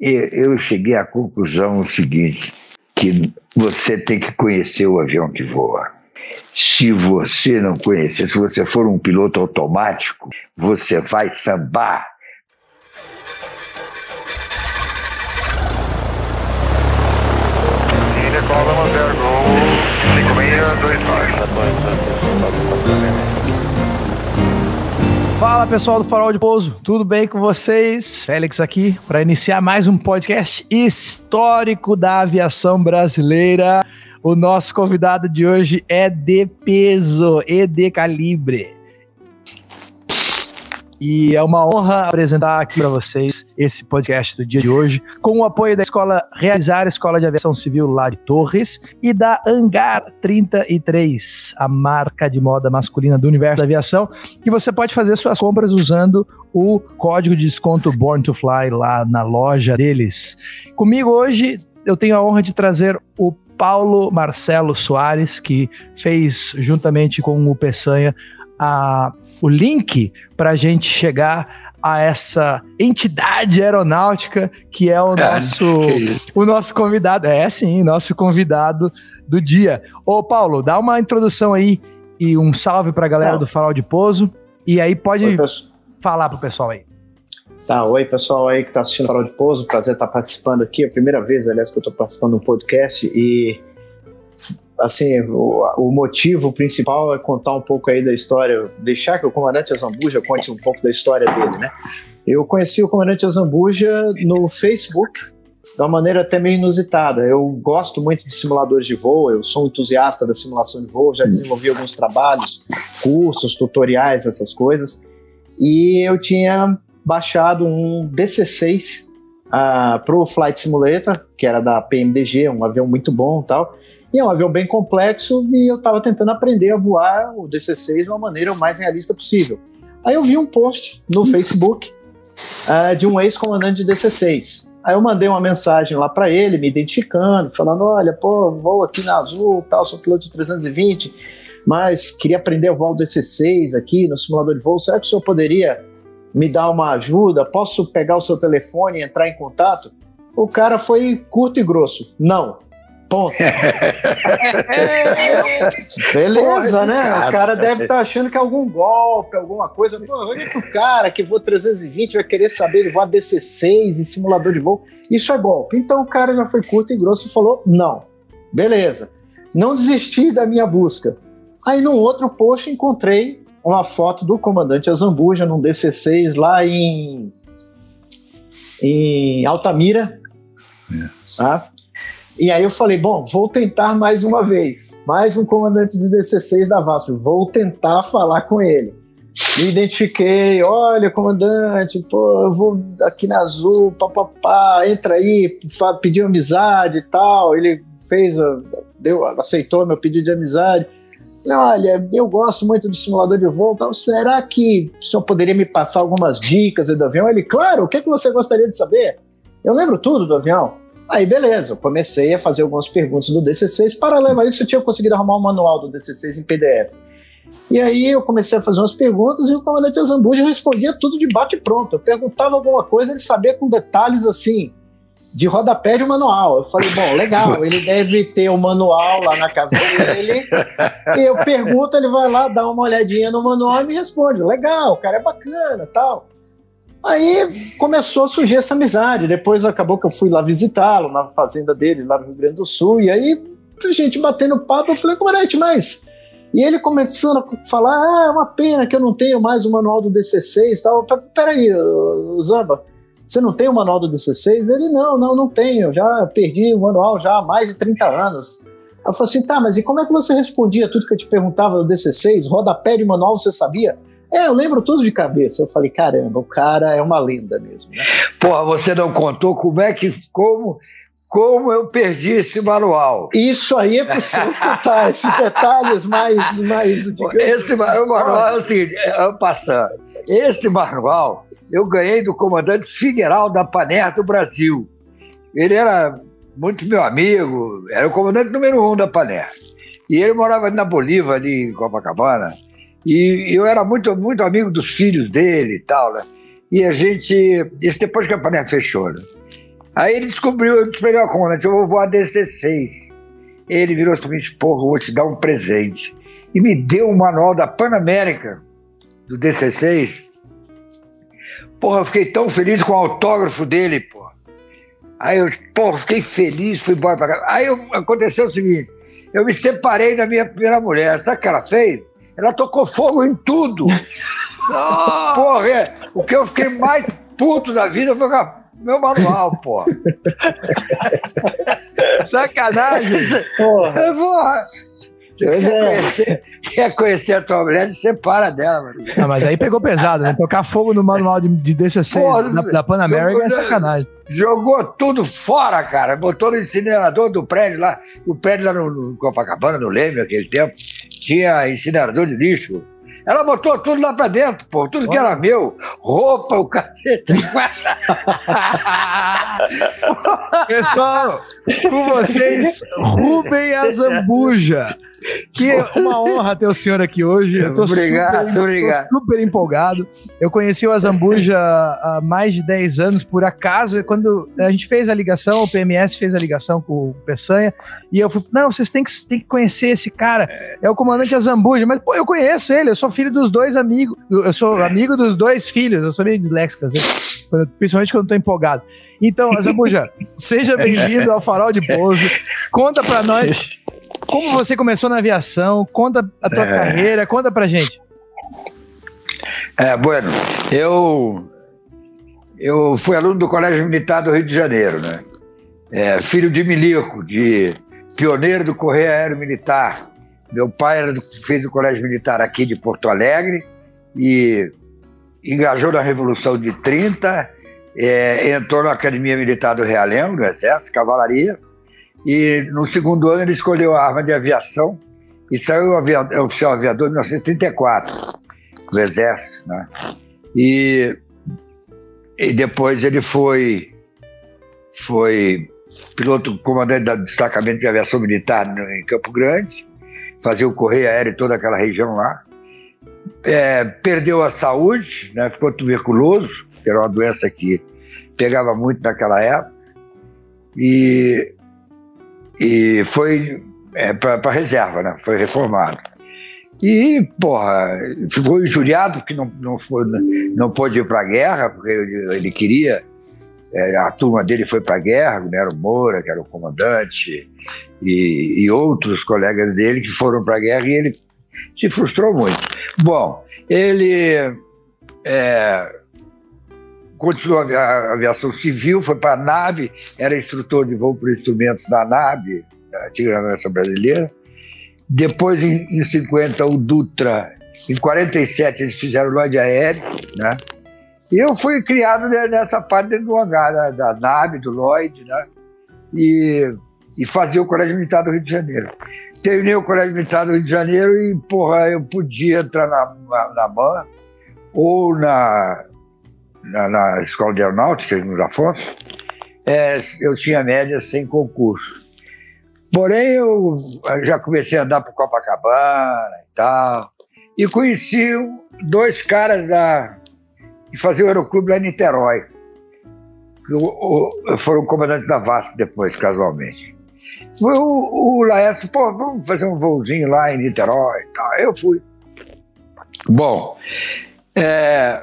eu cheguei à conclusão seguinte, que você tem que conhecer o avião que voa. Se você não conhecer, se você for um piloto automático, você vai sambar. Fala pessoal do Farol de Pouso, tudo bem com vocês? Félix aqui para iniciar mais um podcast histórico da aviação brasileira. O nosso convidado de hoje é de peso e de calibre. E é uma honra apresentar aqui para vocês esse podcast do dia de hoje, com o apoio da Escola Realizar, Escola de Aviação Civil lá de Torres, e da Hangar 33, a marca de moda masculina do universo da aviação, que você pode fazer suas compras usando o código de desconto Born to Fly lá na loja deles. Comigo hoje eu tenho a honra de trazer o Paulo Marcelo Soares, que fez, juntamente com o Peçanha, a, o link para a gente chegar a essa entidade aeronáutica que é o é, nosso, o nosso convidado. É sim, nosso convidado do dia. Ô, Paulo, dá uma introdução aí e um salve para a galera tá. do Farol de Pouso. E aí pode oi, falar pro pessoal aí. Tá, oi pessoal aí que tá assistindo o Farol de Pouso, prazer estar participando aqui, é a primeira vez, aliás, que eu tô participando de um podcast e assim, o, o, motivo principal é contar um pouco aí da história, deixar que o comandante Azambuja conte um pouco da história dele, né? Eu conheci o comandante Azambuja no Facebook, de uma maneira até meio inusitada. Eu gosto muito de simuladores de voo, eu sou um entusiasta da simulação de voo, já desenvolvi alguns trabalhos, cursos, tutoriais, essas coisas, e eu tinha baixado um DC-6 uh, para o Flight Simulator, que era da PMDG, um avião muito bom e tal, e é um avião bem complexo e eu estava tentando aprender a voar o DC-6 de uma maneira o mais realista possível. Aí eu vi um post no Facebook uh, de um ex-comandante de DC-6. Aí eu mandei uma mensagem lá para ele, me identificando, falando: olha, pô, vou aqui na Azul, tal, sou piloto de 320, mas queria aprender a voar o DC-6 aqui no simulador de voo. Será que o senhor poderia me dar uma ajuda? Posso pegar o seu telefone e entrar em contato? O cara foi curto e grosso: não. Ponto. Beleza, né? O cara deve estar tá achando que é algum golpe, alguma coisa. Pô, olha que o cara que voa 320 vai querer saber ele voar DC-6 em simulador de voo. Isso é golpe. Então o cara já foi curto e grosso e falou: não. Beleza. Não desisti da minha busca. Aí num outro post encontrei uma foto do comandante Azambuja num DC-6 lá em, em Altamira. É. Tá? E aí eu falei, bom, vou tentar mais uma vez. Mais um comandante de DC6 da VASP. Vou tentar falar com ele. Me identifiquei, olha, comandante, pô, eu vou aqui na Azul, papapá, entra aí, pediu amizade e tal. Ele fez, deu, aceitou meu pedido de amizade. Olha, eu gosto muito do simulador de voo, então será que o senhor poderia me passar algumas dicas do avião? Ele, claro, o que, é que você gostaria de saber? Eu lembro tudo do avião. Aí, beleza, eu comecei a fazer algumas perguntas do DC6. Paralelo a isso, eu tinha conseguido arrumar um manual do DC6 em PDF. E aí eu comecei a fazer umas perguntas e o comandante Azambuja respondia tudo de bate pronto. Eu perguntava alguma coisa, ele sabia com detalhes assim, de rodapé de manual. Eu falei, bom, legal, ele deve ter o um manual lá na casa dele. e eu pergunto, ele vai lá, dá uma olhadinha no manual e me responde. Legal, o cara é bacana tal. Aí começou a surgir essa amizade. Depois acabou que eu fui lá visitá-lo na fazenda dele, lá no Rio Grande do Sul. E aí, gente batendo papo, eu falei, comandante, mas. E ele começando a falar: ah, é uma pena que eu não tenho mais o manual do DC6 e tal. Peraí, Zamba, você não tem o manual do DC6? Ele: não, não, não tenho. Já perdi o manual já há mais de 30 anos. Eu falei assim: tá, mas e como é que você respondia tudo que eu te perguntava do DC6? Rodapé de manual você sabia? É, eu lembro tudo de cabeça. Eu falei, caramba, o cara é uma lenda mesmo. Né? Porra, você não contou como é que. Como, como eu perdi esse manual. Isso aí é possível contar, esses detalhes mais. mais esse assim, manual é o seguinte, é, passando. Esse manual eu ganhei do comandante Figueiral da Paner do Brasil. Ele era muito meu amigo, era o comandante número um da Paner. E ele morava na Bolívia, ali em Copacabana. E eu era muito, muito amigo dos filhos dele e tal, né? E a gente, isso depois que a panela fechou, né? Aí ele descobriu, eu disse, melhor comandante, eu vou voar DC-6. Ele virou para mim e porra, vou te dar um presente. E me deu um manual da Panamérica, do DC-6. Porra, eu fiquei tão feliz com o autógrafo dele, porra. Aí eu, porra, fiquei feliz, fui embora pra cá. Aí eu, aconteceu o seguinte, eu me separei da minha primeira mulher. Sabe o que ela fez? Ela tocou fogo em tudo. porra, é, o que eu fiquei mais puto da vida foi com meu manual, porra. Sacanagem. Porra. porra. Quer, é. conhecer, quer conhecer a tua mulher, separa dela, mano. Ah, mas aí pegou pesado, né? Tocar fogo no manual de, de DCC Porra, da, da Pan American é sacanagem. Jogou tudo fora, cara. Botou no incinerador do prédio lá. O prédio lá no, no Copacabana, no Leme, aquele tempo, tinha incinerador de lixo. Ela botou tudo lá pra dentro, pô, tudo que era meu. Roupa, o cacete. Pessoal, com vocês, Rubem Azambuja. Que é uma honra ter o senhor aqui hoje. Eu tô obrigado, super, obrigado. Tô super empolgado. Eu conheci o Azambuja há mais de 10 anos, por acaso, quando a gente fez a ligação, o PMS fez a ligação com o Peçanha, e eu fui, não, vocês têm que, têm que conhecer esse cara, é o comandante Azambuja, mas pô, eu conheço ele, eu sou filho dos dois amigos, eu sou amigo dos dois filhos, eu sou meio disléxico, principalmente quando eu tô empolgado. Então, Azambuja, seja bem-vindo ao Farol de Pouso, conta pra nós como você começou na aviação? Conta a tua é. carreira, conta pra gente. É, bueno, eu, eu fui aluno do Colégio Militar do Rio de Janeiro, né? É, filho de milico, de pioneiro do Correio Aéreo Militar. Meu pai era do, fez o Colégio Militar aqui de Porto Alegre e engajou na Revolução de 30, é, entrou na Academia Militar do Realengo, no Exército, Cavalaria, e no segundo ano ele escolheu a arma de aviação e saiu aviador, oficial aviador em 1934, do Exército. Né? E, e depois ele foi, foi piloto comandante do destacamento de aviação militar em Campo Grande, fazia o correio aéreo em toda aquela região lá. É, perdeu a saúde, né? ficou tuberculoso, que era uma doença que pegava muito naquela época. E e foi é, para reserva, né? Foi reformado. E, porra, ficou injuriado porque não, não, foi, não pôde ir para a guerra, porque ele, ele queria. É, a turma dele foi para a guerra, né? era o Moura, que era o comandante, e, e outros colegas dele que foram para a guerra e ele se frustrou muito. Bom, ele é, continuou a aviação civil, foi para a nave, era instrutor de voo por instrumentos da nave, da antiga aviação brasileira. Depois, em, em 50, o Dutra. Em 47, eles fizeram Lloyd aéreo, né? E eu fui criado nessa parte do hangar, da, da nave, do Lloyd, né? E, e fazia o Colégio Militar do Rio de Janeiro. Terminei o Colégio Militar do Rio de Janeiro e, porra, eu podia entrar na, na, na MAN ou na, na, na Escola de Aeronáutica, nos Afonso, é, eu tinha média sem concurso. Porém, eu já comecei a andar para Copacabana e tal, e conheci dois caras da, que faziam o aeroclube lá em Niterói. O, foram comandantes da VASP depois, casualmente. O, o Laércio, pô, vamos fazer um voozinho lá em Niterói e tal. Eu fui. Bom, é,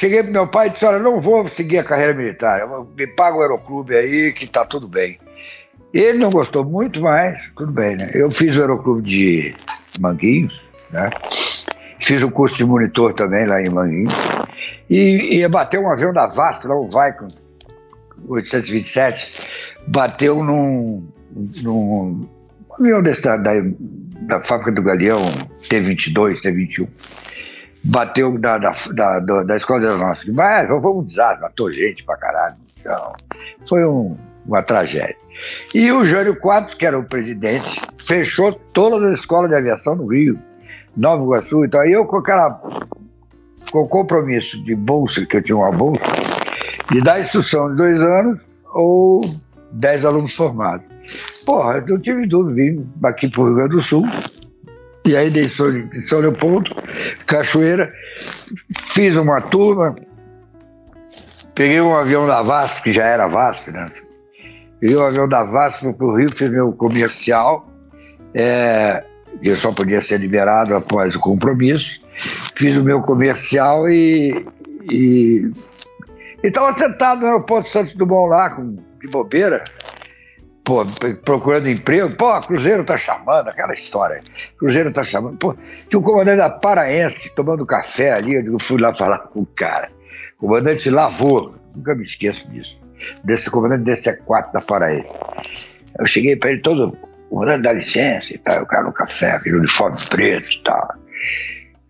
Cheguei pro meu pai e disse: Olha, não vou seguir a carreira militar, me paga o aeroclube aí que tá tudo bem. Ele não gostou muito, mas tudo bem, né? Eu fiz o aeroclube de Manguinhos, né? Fiz o curso de monitor também lá em Manguinhos. E ia bater um avião da VASP, lá o Vicon 827, bateu num, num avião desse da, da, da fábrica do Galeão, T-22, T-21 bateu da, da, da, da escola de aeronáutica. Mas foi um desastre, matou gente pra caralho. Então, foi um, uma tragédia. E o Jânio Quadros, que era o presidente, fechou todas as escolas de aviação no Rio, Nova Iguaçu. Então, aí eu com aquela com o compromisso de bolsa, que eu tinha uma bolsa, de dar instrução de dois anos ou dez alunos formados. Porra, eu não tive dúvida, vim aqui para o Rio Grande do Sul, e aí dei São, Leopoldo, Cachoeira, fiz uma turma, peguei um avião da VASP, que já era VASP, né? Peguei um avião da VASP para o Rio, fiz meu comercial. É, eu só podia ser liberado após o compromisso. Fiz o meu comercial e. E estava sentado no aeroporto Santos Dumont lá, com, de bobeira, pô, procurando emprego. Pô, Cruzeiro tá chamando, aquela história. Cruzeiro tá chamando. Pô, tinha um comandante da Paraense tomando café ali. Eu fui lá falar com o cara. O comandante Lavor, nunca me esqueço disso. Desse comandante desse E4 da Paraense. Eu cheguei para ele todo, comandante dá licença e tal. O cara no café, aquele uniforme preto e tal.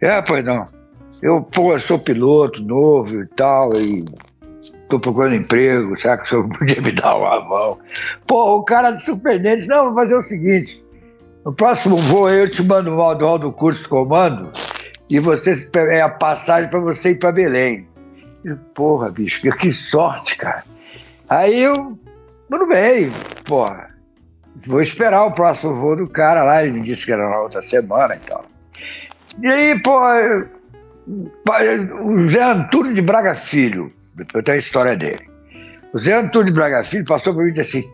É, pois não. Eu, pô, eu sou piloto novo e tal, e tô procurando emprego, será que o senhor podia me dar uma mão? Pô, o cara de surpreendente, não, vou fazer o seguinte, no próximo voo eu te mando o manual do curso comando e você é a passagem para você ir para Belém. Eu, Porra, bicho, que sorte, cara. Aí eu, tudo bem, porra, vou esperar o próximo voo do cara lá, ele me disse que era na outra semana e tal. E aí, pô, o Zé Antônio de Braga Filho, eu tenho a história dele. O Zé Antônio Braga Filho passou por mim e disse assim: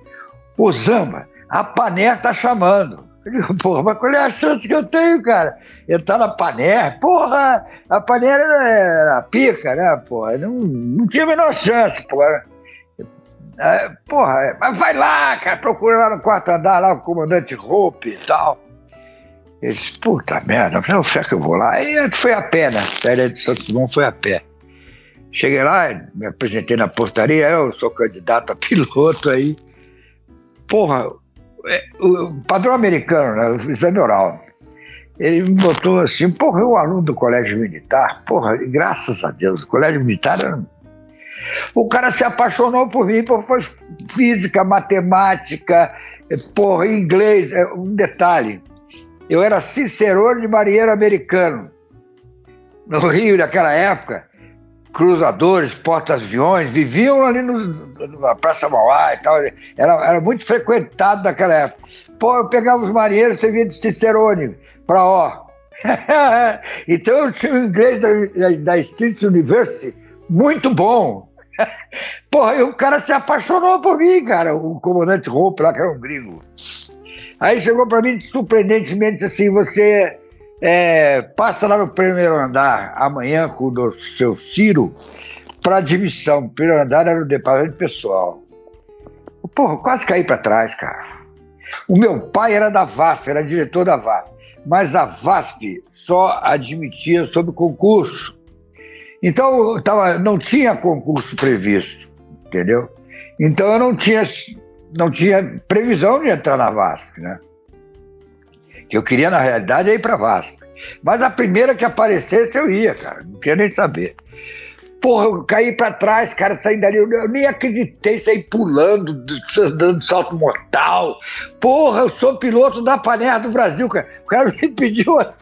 Ô Zamba, a Paner tá chamando. Eu digo, porra, mas qual é a chance que eu tenho, cara? Entrar na Paner? Porra, a Paner era, era pica, né? Porra, não, não tinha a menor chance, porra. É, porra, mas vai lá, cara, procura lá no quarto andar, lá o comandante Roupe e tal. Ele disse, puta merda, não sei que eu vou lá. Aí foi a pé, né? Saída de Santos Dumont foi a pé. Cheguei lá, me apresentei na portaria, eu sou candidato a piloto aí. Porra, é, o padrão americano, né, o exame oral, ele me botou assim, porra, eu aluno do colégio militar, porra, graças a Deus, o colégio militar era... O cara se apaixonou por mim, por física, matemática, porra, inglês, é, um detalhe, eu era cicerone de marinheiro americano. No Rio, naquela época, cruzadores, porta-aviões, viviam ali no, na Praça Mauá e tal. Era, era muito frequentado naquela época. Pô, eu pegava os marinheiros, você via de Cicerone para ó. então eu tinha o inglês da, da Street University muito bom. Porra, e o cara se apaixonou por mim, cara, o comandante Roupa lá, que era um gringo. Aí chegou para mim surpreendentemente assim, você é, passa lá no primeiro andar amanhã com o seu Ciro para admissão. O primeiro andar era o departamento pessoal. Porra, quase caí para trás, cara. O meu pai era da VASP, era diretor da VASP. Mas a VASP só admitia sob concurso. Então, tava, não tinha concurso previsto, entendeu? Então, eu não tinha, não tinha previsão de entrar na VASP, né? Que eu queria, na realidade, é ir para Vasco. Mas a primeira que aparecesse eu ia, cara, não queria nem saber. Porra, eu caí para trás, cara, saindo dali, eu nem acreditei, saí pulando, dando salto mortal. Porra, eu sou piloto da panela do Brasil, cara. O cara me pediu a,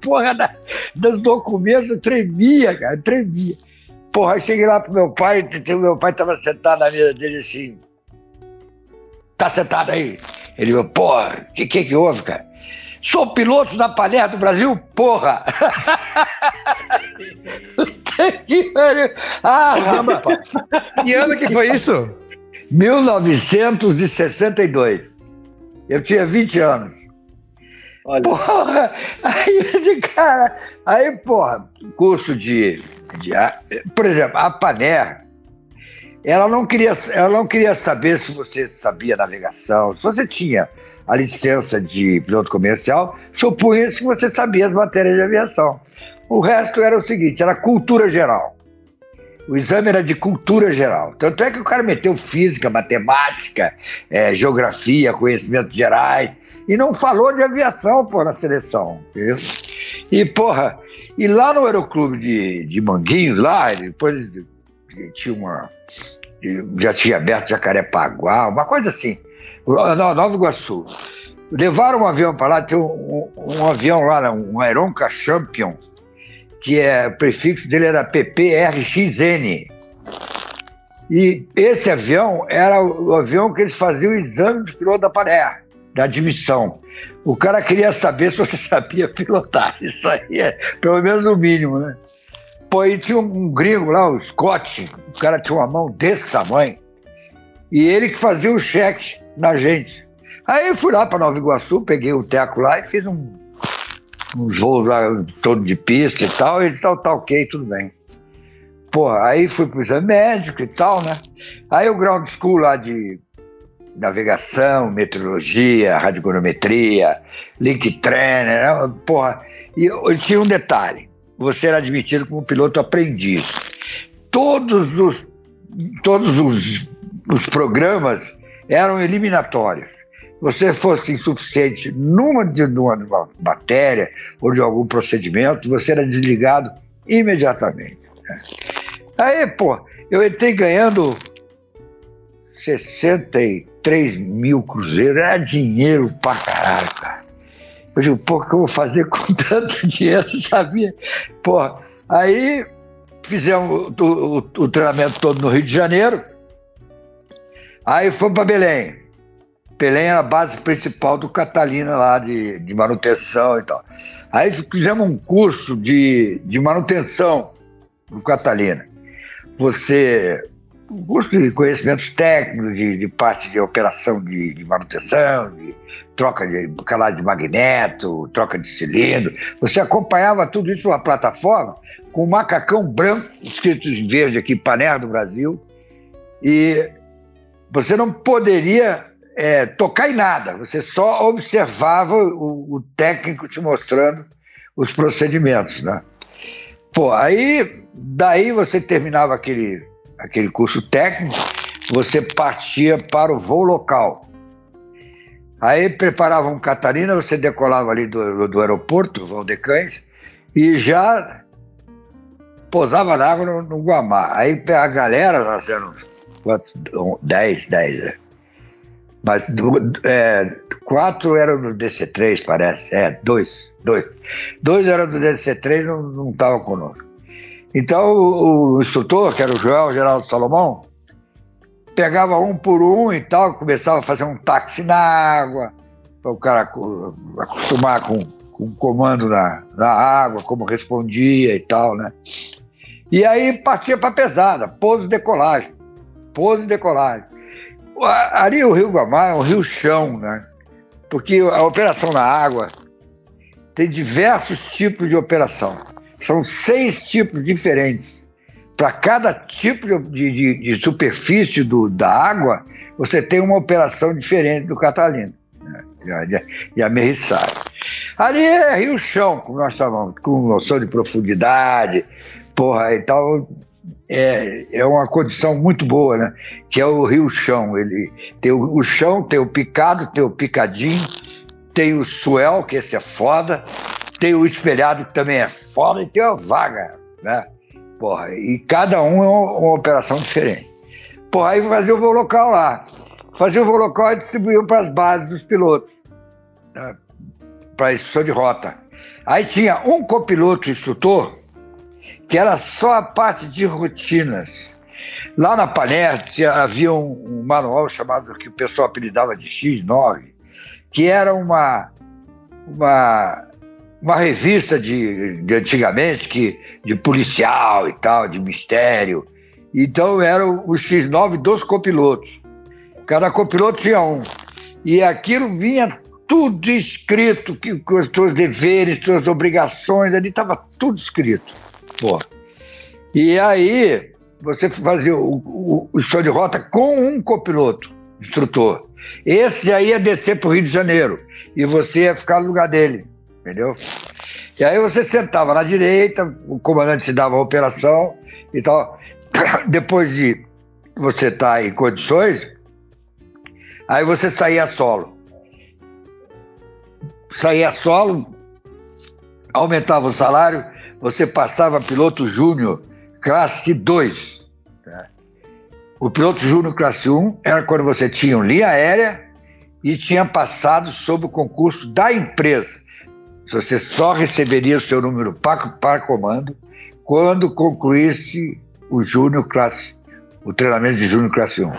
porra da, dos documentos, eu tremia, cara, eu tremia. Porra, eu cheguei lá pro meu pai, meu pai tava sentado na mesa dele assim. Tá sentado aí? Ele falou, porra, o que, que que houve, cara? Sou piloto da Palher do Brasil, porra! ah, rapaz! Que ano que foi isso? 1962. Eu tinha 20 anos. Olha. Porra! Aí, cara, aí, porra, curso de, de. Por exemplo, a Paner, ela não, queria, ela não queria saber se você sabia navegação, se você tinha a licença de piloto comercial, supunha-se que você sabia as matérias de aviação. O resto era o seguinte, era cultura geral. O exame era de cultura geral. Tanto é que o cara meteu física, matemática, é, geografia, conhecimentos gerais, e não falou de aviação, pô, na seleção, entendeu? E, porra, e lá no Aeroclube de, de Manguinhos, lá, depois tinha uma. Já tinha aberto Jacarepaguá, uma coisa assim. Não, Nova Iguaçu. Levaram um avião para lá, tem um, um, um, avião lá, um Aeronca Champion, que é, o prefixo dele era PPRXN. E esse avião era o avião que eles faziam o exame de piloto da Paré, da admissão. O cara queria saber se você sabia pilotar. Isso aí é pelo menos o mínimo, né? Pô, aí tinha um gringo lá, o Scott, o cara tinha uma mão desse tamanho, e ele que fazia o cheque na gente. Aí eu fui lá para Nova Iguaçu, peguei o teco lá e fiz um, uns voos lá todo de pista e tal, e tal, tá ok, tudo bem. Pô, aí fui pro exame médico e tal, né? Aí o ground school lá de navegação, meteorologia, radiogonometria, link trainer, né? porra. E tinha um detalhe: você era admitido como piloto aprendiz. Todos os, todos os, os programas eram eliminatórios. Você fosse insuficiente numa de uma, matéria ou de algum procedimento, você era desligado imediatamente. Né? Aí, pô, eu entrei ganhando 63 mil cruzeiros, era dinheiro pra caralho, cara. Eu digo, pô, o que eu vou fazer com tanto dinheiro, sabia? Pô, aí fizemos o, o, o, treinamento todo no Rio de Janeiro, aí fomos para Belém. Belém era a base principal do Catalina lá, de, de manutenção e tal. Aí fizemos um curso de, de manutenção no Catalina. Você um curso de conhecimentos técnicos, de, de parte de operação de, de, manutenção, de troca de calado de magneto, troca de cilindro. Você acompanhava tudo isso numa plataforma com um macacão branco, escrito em verde aqui, Paner do Brasil, e você não poderia é, tocar em nada, você só observava o, o técnico te mostrando os procedimentos, né? Pô, aí daí você terminava aquele aquele curso técnico, você partia para o voo local. Aí preparava um Catarina, você decolava ali do, do aeroporto, Valdecães, e já pousava na água no, no Guamá. Aí a galera, nós éramos 10, 10, né? Mas é, quatro eram do DC3, parece. É, dois, dois. Dois eram do DC3 não estavam conosco. Então o, o, instrutor, que era o Joel Geraldo Salomão, pegava um por um e tal, começava a fazer um táxi na água, para o cara acostumar com, com o comando na, na água, como respondia e tal, né? E aí partia para pesada, pouso e decolagem, pouso e decolagem. Ali o Rio Guamá é um rio chão, né? Porque a operação na água tem diversos tipos de operação. São seis tipos diferentes. Para cada tipo de, de, de superfície do, da água, você tem uma operação diferente do Catalina, né? de, de. Ali é rio-chão, como nós chamamos, com noção de profundidade, porra, então é, é uma condição muito boa, né? Que é o rio-chão. Ele tem o, o chão, tem o picado, tem o picadinho, tem o swell, que esse é foda, tem o espelhado que também é foda e tem a vaga, né? Porra, e cada um é uma, uma operação diferente. Porra, aí fazia o voo local lá. Fazia o voo local e distribuía para as bases dos pilotos, né? para a instrução de rota. Aí tinha um copiloto instrutor, que era só a parte de rotinas. Lá na Paner havia um, um manual chamado, que o pessoal apelidava de X9, que era uma, uma uma revista de, de antigamente, que, de policial e tal, de mistério. Então era o X9 dos copilotos. Cada copiloto tinha um. E aquilo vinha tudo escrito, que, com os seus deveres, suas obrigações, ali estava tudo escrito. Pô. E aí você fazia o, o, o show de rota com um copiloto, instrutor. Esse aí ia descer para o Rio de Janeiro e você ia ficar no lugar dele entendeu? E aí você sentava na direita, o comandante te dava a operação e tal. Depois de você estar tá em condições, aí você saía solo. Saía solo, aumentava o salário, você passava piloto júnior, classe 2. Tá? O piloto júnior classe 1 era quando você tinha linha aérea e tinha passado sob o concurso da empresa. Você só receberia o seu número para, para comando quando concluísse o Júnior Classe, o treinamento de Júnior Classe 1.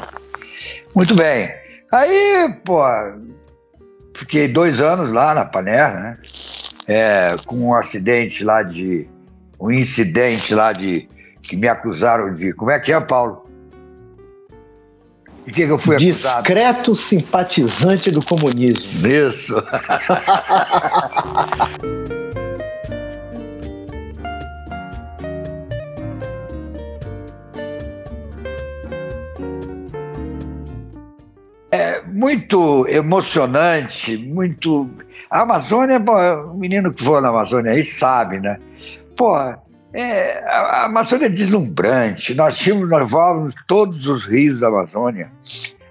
Muito bem. Aí, pô, fiquei dois anos lá na Paner, né? É, com um acidente lá de, um incidente lá de que me acusaram de. Como é que é, Paulo? De que, que eu fui acusado? Discreto simpatizante do comunismo. Isso. é muito emocionante, muito. A Amazônia, o menino que voa na Amazônia aí sabe, né? Pô, é, a Amazônia é deslumbrante. Nós tínhamos, nós voávamos todos os rios da Amazônia.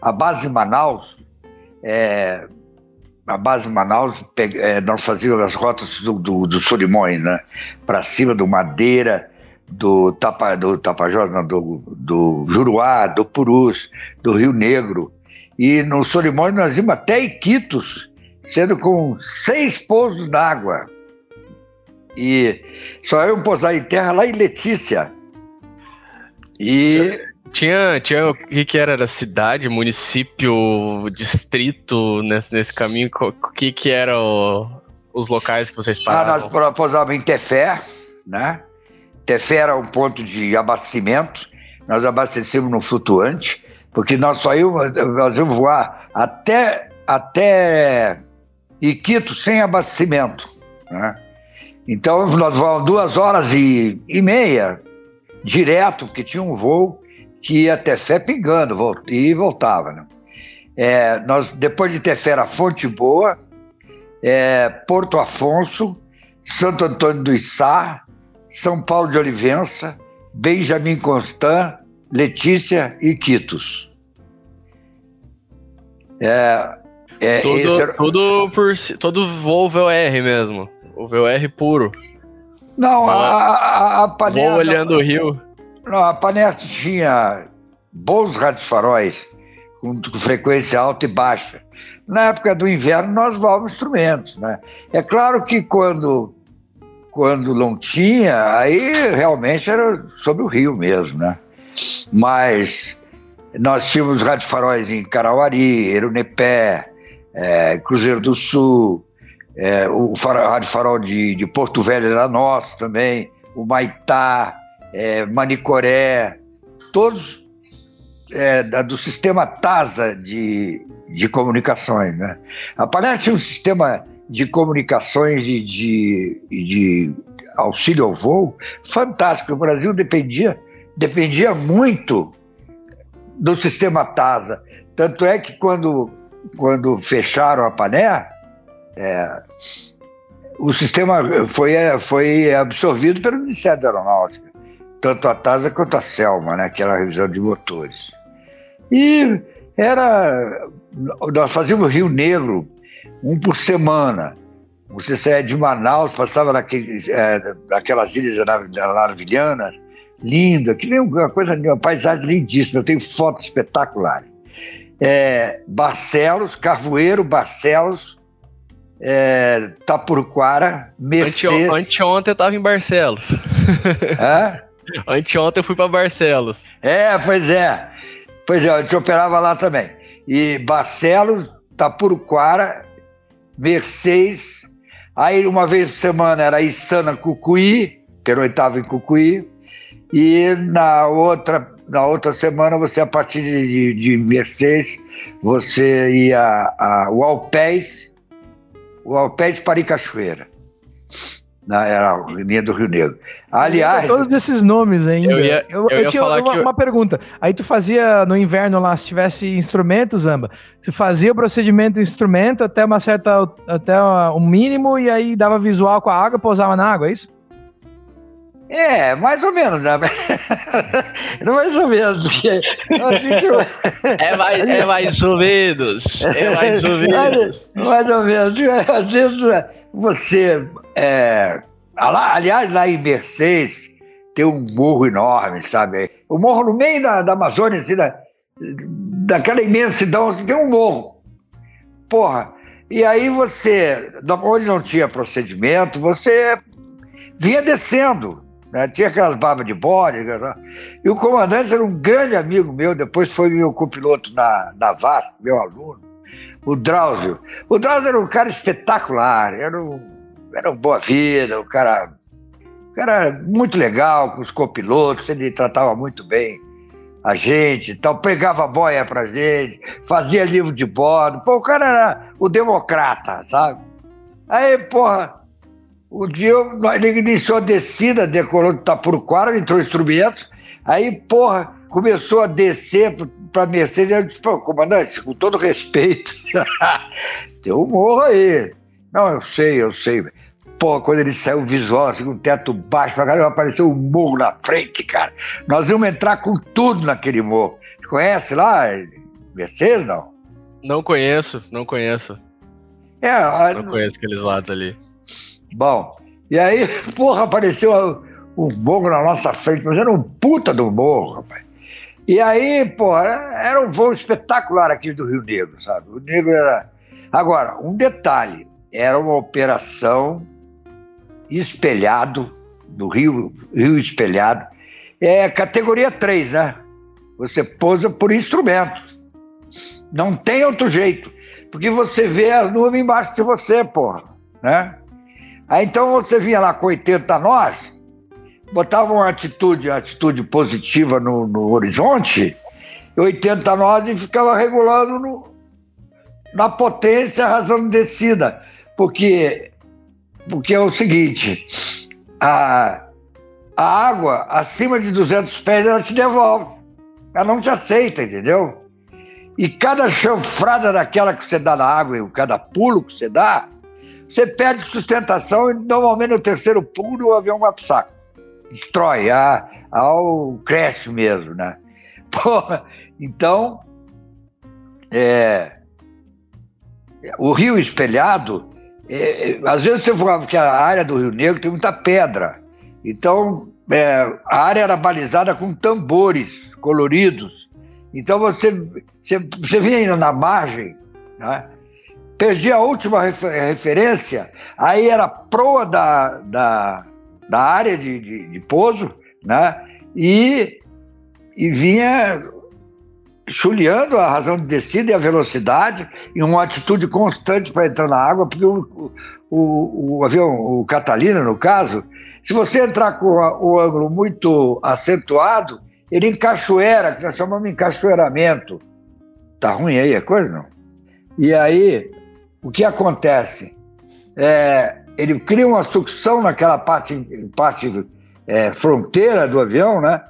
A base Manaus, é, a base Manaus, é, nós fazíamos as rotas do, do, do Solimões, né? Para cima do Madeira, do, Tapa, do Tapajós, não, do, do Juruá, do Purus, do Rio Negro. E no Solimões nós íamos até Iquitos, sendo com seis pousos d'água. E só eu pousar em terra lá em Letícia. E. Tinha, tinha o que, que era? Era cidade, município, distrito nesse, nesse caminho? O que, que eram os locais que vocês paravam? Ah, nós pousávamos em Tefé, né? Tefé era um ponto de abastecimento. Nós abastecemos no flutuante, porque nós só íamos, nós íamos voar até, até Iquito sem abastecimento, né? Então nós vamos duas horas e, e meia direto, porque tinha um voo que ia até Fé pingando e voltava. Né? É, nós, depois de Tefé era Fonte Boa, é, Porto Afonso, Santo Antônio do Içá, São Paulo de Olivença, Benjamin Constant, Letícia e Quitos. É, é, tudo, era... tudo, por, todo voo VOR mesmo. O VOR puro. Não, a, a, a olhando o rio. Não, a Paneta tinha bons radiofaróis com, com frequência alta e baixa. Na época do inverno, nós voávamos instrumentos. Né? É claro que quando, quando não tinha, aí realmente era sobre o rio mesmo. Né? Mas nós tínhamos radiofaróis em Carauari, Erunepé, é, Cruzeiro do Sul, é, o farol, Rádio Farol de, de, Porto Velho era nosso também, o Maitá, é, Manicoré, todos é, do sistema TASA de, de comunicações. Né? A Panela tinha um sistema de comunicações e de, de, de auxílio ao voo fantástico. O Brasil dependia, dependia muito do sistema TASA. Tanto é que quando, quando fecharam a Pané, é, o sistema foi, foi absorvido pelo Ministério da Aeronáutica, tanto a TASA quanto a Selma, né, que era a revisão de motores. E era. Nós fazíamos Rio Negro, um por semana. Você saía de Manaus, passava naqueles, é, naquelas ilhas maravilhanas, linda, que nem uma coisa, uma paisagem lindíssima. Eu tenho fotos espetaculares. É, Barcelos, Carvoeiro, Barcelos, é, Tapuruquara, Mercedes... Ante, anteontem eu tava em Barcelos. Hã? Anteontem eu fui para Barcelos. É, pois é. Pois é, eu te operava lá também. E Barcelos, Tapuruquara, Mercedes, aí uma vez por semana era Içana, Cucuí, que era oitavo em Cucuí, e na outra, na outra semana você, a partir de, de Mercedes, você ia a O Alpés Paricachoeira. Na, era a linha do Rio Negro. Aliás. Todos esses nomes ainda. Eu, ia, eu, eu, eu tinha uma, eu... uma, pergunta. Aí tu fazia no inverno lá, se tivesse instrumento, Zamba, tu fazia o procedimento do instrumento até uma certa. até um mínimo, e aí dava visual com a água, pousava na água, é isso? É, mais ou menos, né? mais ou menos. Porque é, mais, é mais ou menos. É mais ou menos. Mais, mais ou menos. Às vezes você. É, aliás, lá em Mercedes tem um morro enorme, sabe? O morro no meio da, da Amazônia, assim, da, daquela imensidão, assim, tem um morro. Porra. E aí você, onde não tinha procedimento, você vinha descendo né? Tinha aquelas barbas de bode. Né? E o comandante era um grande amigo meu, depois foi meu copiloto na, na VASP, meu aluno, o Drauzio. O Drauzio era um cara espetacular, era um, era um boa vida, um cara cara muito legal com os copilotos, ele tratava muito bem a gente, então pegava boia pra gente, fazia livro de bordo. Pô, o cara era o democrata, sabe? Aí, porra, o dia ele iniciou a descida, decorou de Tapuruquara, entrou instrumento, aí, porra, começou a descer para Mercedes, eu disse, pô, comandante, com todo respeito, tem um morro aí. Não, eu sei, eu sei. Pô, quando ele saiu visual, assim, com o teto baixo pra caramba, apareceu um morro na frente, cara. Nós íamos entrar com tudo naquele morro. Conhece lá, Mercedes, não? Não conheço, não conheço. É, não conheço aqueles lados ali. Bom, e aí, porra, apareceu um morro na nossa frente, mas era um puta do morro, rapaz. E aí, pô, era um voo espetacular aqui do Rio Negro, sabe? O Negro era. Agora, um detalhe: era uma operação espelhado, do Rio, Rio Espelhado. É categoria 3, né? Você pousa por instrumento. Não tem outro jeito. Porque você vê a nuvem embaixo de você, porra. Né? Aí então você vinha lá com 80 nós, botava uma atitude, uma atitude positiva no, no horizonte, 80 nós e ficava regulando no, na potência, razão de descida. Porque, porque é o seguinte, a, a água acima de 200 pés ela te devolve. Ela não te aceita, entendeu? E cada chanfrada daquela que você dá na água, cada pulo que você dá, você perde sustentação e normalmente no terceiro pulo o avião vai pro saco destrói, a, ao crash mesmo, né? Porra, então, é, o rio espelhado, é, é, às vezes você falava que a área do Rio Negro tem muita pedra, então é, a área era balizada com tambores coloridos, então você, você, você vinha indo na margem, né? Perdi a última refer referência, aí era a proa da, da, da área de, de, de pouso, né? E, e vinha chuleando a razão de descida e a velocidade e uma atitude constante para entrar na água, porque o, o, o, avião, o Catalina, no caso, se você entrar com o ângulo muito acentuado, ele encachoeira, que nós chamamos de encachoeiramento. Tá ruim aí a coisa, não? E aí, o que acontece? É, ele cria uma sucção naquela parte, parte é, fronteira do avião, né?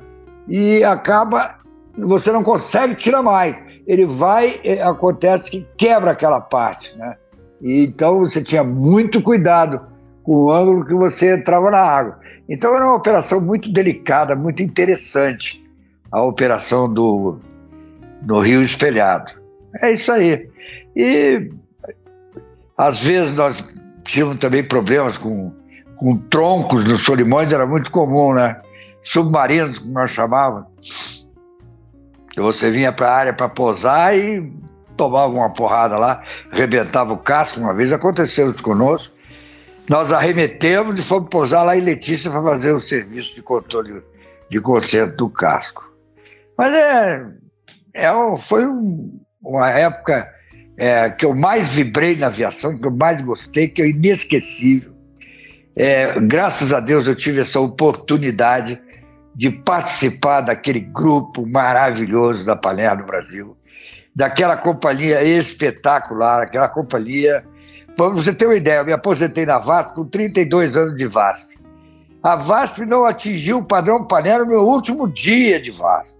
E acaba, você não consegue tirar mais. Ele vai, é, acontece que quebra aquela parte, né? E, então você tinha muito cuidado com o ângulo que você entrava na água. Então era uma operação muito delicada, muito interessante, a operação do no Rio Espelhado. É isso aí. E às vezes nós tínhamos também problemas com, com troncos nos solimões, era muito comum, né? Submarinos, como nós chamávamos. Você vinha para a área para posar e tomava uma porrada lá, arrebentava o casco. Uma vez aconteceu isso conosco. Nós arremetemos e fomos pousar lá em Letícia para fazer o serviço de controle de conserto do casco. Mas é, é foi um, uma época é, que eu mais vibrei na aviação, que eu mais gostei, que é inesquecível. É, graças a Deus eu tive essa oportunidade de participar daquele grupo maravilhoso da Palherra do Brasil, daquela companhia espetacular, aquela companhia. Para você ter uma ideia, eu me aposentei na VASP com 32 anos de VASP. A VASP não atingiu o padrão Palherra no meu último dia de VASP.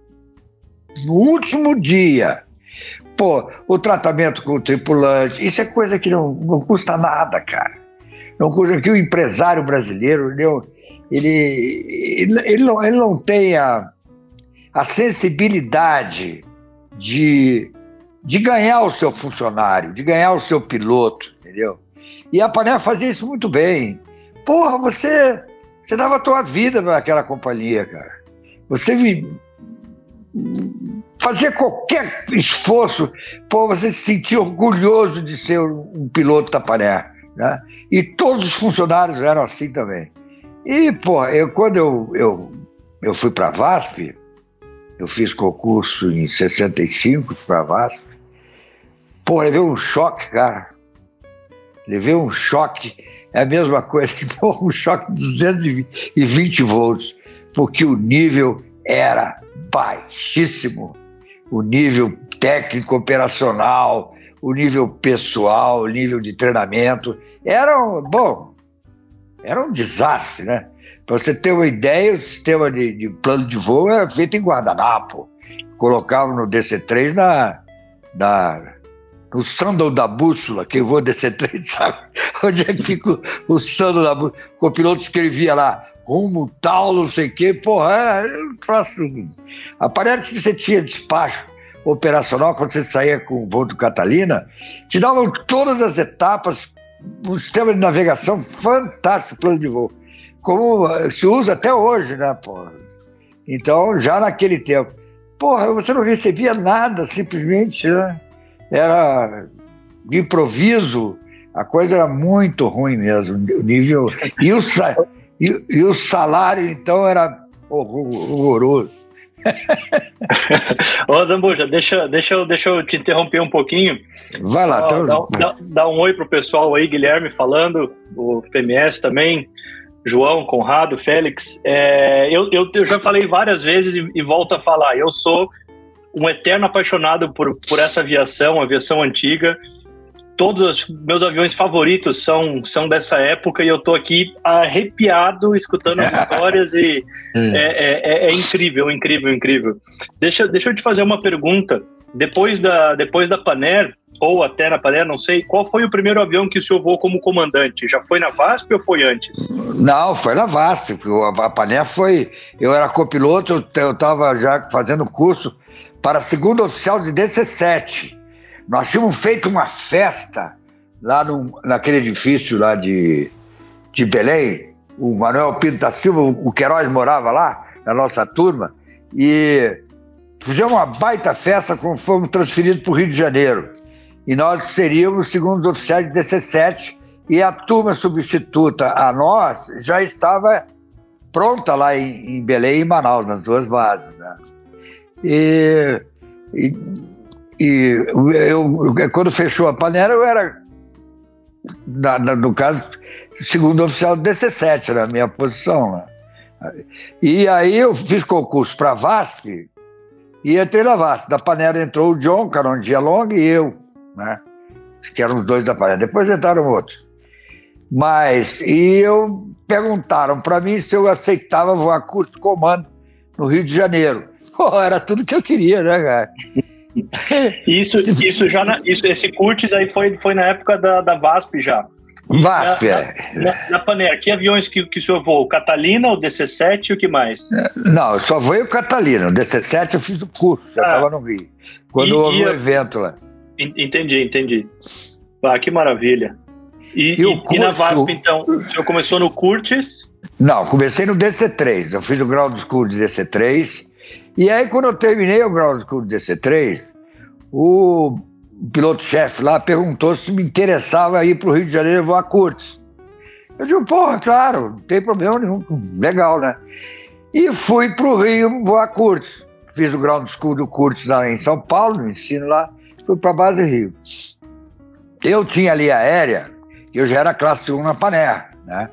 No último dia. Pô, o tratamento com o tripulante, isso é coisa que não, não custa nada, cara. Não custa que o empresário brasileiro, ele, ele, ele, não, ele não tem a, a sensibilidade de, de ganhar o seu funcionário, de ganhar o seu piloto, entendeu? E a Panela fazia isso muito bem. Porra, você, você dava a tua vida para aquela companhia, cara. Você fazer qualquer esforço para você se sentir orgulhoso de ser um piloto Taparé. Né? E todos os funcionários eram assim também. E, pô, eu, quando eu, eu, eu fui para a VASP, eu fiz concurso em 65 para a VASP, pô, levei um choque, cara. Levei um choque. é a mesma coisa que um choque de 220 volts, porque o nível era baixíssimo. O nível técnico operacional, o nível pessoal, o nível de treinamento. Era um, bom, era um desastre, né? Para você ter uma ideia, o sistema de, de, plano de voo era feito em guardanapo. Colocava no DC-3 na, na, no sandal da bússola, quem voa DC-3 sabe onde é que fica o, sandal da bússola. O piloto escrevia lá, rumo tal, não sei o quê. Porra, é, é, aparece que você tinha despacho operacional, quando você saía com o voo do Catalina, te davam todas as etapas, um sistema de navegação fantástico, plano de voo como se usa até hoje, né, porra? Então, já naquele tempo, porra, você não recebia nada, simplesmente, né? Era de improviso, a coisa era muito ruim mesmo, o nível. E o, e, e o salário, então, era horroroso. Ô Zambuja, deixa, deixa, deixa eu te interromper um pouquinho. Vai lá, então... dá, dá, dá, um oi pro pessoal aí, Guilherme falando, o PMS também. João, Conrado, Félix, é, eu, eu, eu, já falei várias vezes e, e, volto a falar, eu sou um eterno apaixonado por, por essa aviação, aviação antiga. Todos os meus aviões favoritos são, são dessa época e eu tô aqui arrepiado escutando as histórias e é, é, é, é incrível, incrível, incrível. Deixa, deixa eu te fazer uma pergunta. Depois da, depois da Paner, ou até na Paner, não sei, qual foi o primeiro avião que o senhor voou como comandante? Já foi na VASP ou foi antes? Não, foi na VASP. A Paner foi. Eu era copiloto, eu estava já fazendo curso para segundo oficial de DC-7. Nós tínhamos feito uma festa lá no, naquele edifício lá de, de Belém. O Manuel Pinto da Silva, o Queiroz morava lá, na nossa turma, e Fizemos uma baita festa quando fomos transferidos para o Rio de Janeiro. E nós seríamos segundos oficiais de DC-7 e a turma substituta a nós já estava pronta lá em, em Belém e Manaus, nas duas bases. Né? E, e, e eu, quando fechou a panela, eu era, na, na, no caso, segundo oficial do DC-7, na minha posição. Né? E aí eu fiz concurso para a VASP, e entrei na VASP. Da panela entrou o John, Caron Long e eu, né? Que eram os dois da panela. Depois entraram outros. Mas, e eu perguntaram para mim se eu aceitava voar curso comando no Rio de Janeiro. Pô, era tudo que eu queria, né, cara? isso, isso já, na, isso, esse curtis aí foi, foi na época da, da VASP já. VASP, na, é. Na, na que aviões que, que o senhor voou? O Catalina, o DC-7 e o que mais? É, não, eu só voei o Catalina. O DC-7 eu fiz o curso, já estava ah. no Rio. Quando e, houve o um evento lá. Entendi, entendi. Ah, que maravilha. E, e, e, e na VASP, então, o senhor começou no Curtis? Não, comecei no DC-3. Eu fiz o grau do escuro de DC-3. E aí, quando eu terminei o de DC-3, o piloto-chefe lá perguntou se me interessava ir para o Rio de Janeiro voar curtos. Eu digo, porra, claro, não tem problema nenhum, legal, né? E fui para o Rio voar curtos. Fiz o ground school do curtos lá em São Paulo, no ensino lá, fui para a base Rio. Eu tinha ali aérea, eu já era classe 1 na Paner, né?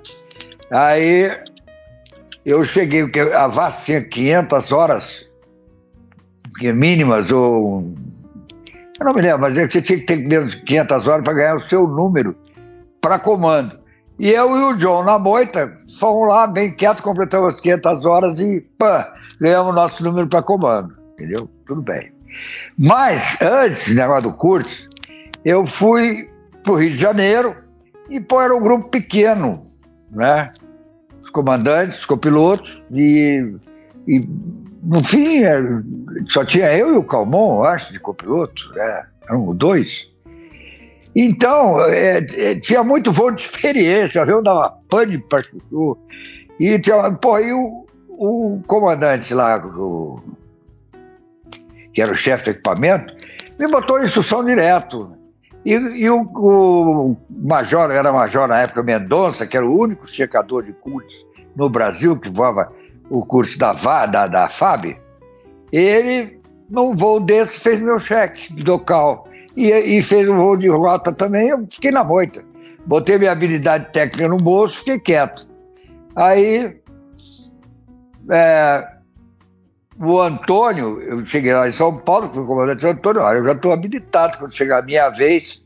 Aí eu cheguei, porque a VAS tinha 500 horas mínimas ou eu não me lembro, mas é você tinha que ter menos de 500 horas para ganhar o seu número para comando. E eu e o John na moita fomos lá bem quietos, completamos as 500 horas e pã, ganhamos nosso número para comando. Entendeu? Tudo bem. Mas antes, negócio do curso, eu fui para o Rio de Janeiro e pô, era um grupo pequeno, né? Os comandantes, os copilotos e, e no fim, é, só tinha eu e o Calmon, eu acho, de copiloto, né? eram dois. Então, é, é, tinha muito voo de experiência, eu dava pane para chuchu. E, tinha, pô, e o, o comandante lá, o, que era o chefe do equipamento, me botou em instrução direto. E, e o, o, major, era major na época, Mendonça, que era o único checador de cursos no Brasil que voava o curso da, da, da FAB, ele, num voo desse, fez meu cheque de local. E, e fez um voo de rota também, eu fiquei na moita. botei minha habilidade técnica no bolso, fiquei quieto. Aí, é, o Antônio, eu cheguei lá em São Paulo, fui comandante do Antônio, olha, eu já estou habilitado, quando chegar a minha vez,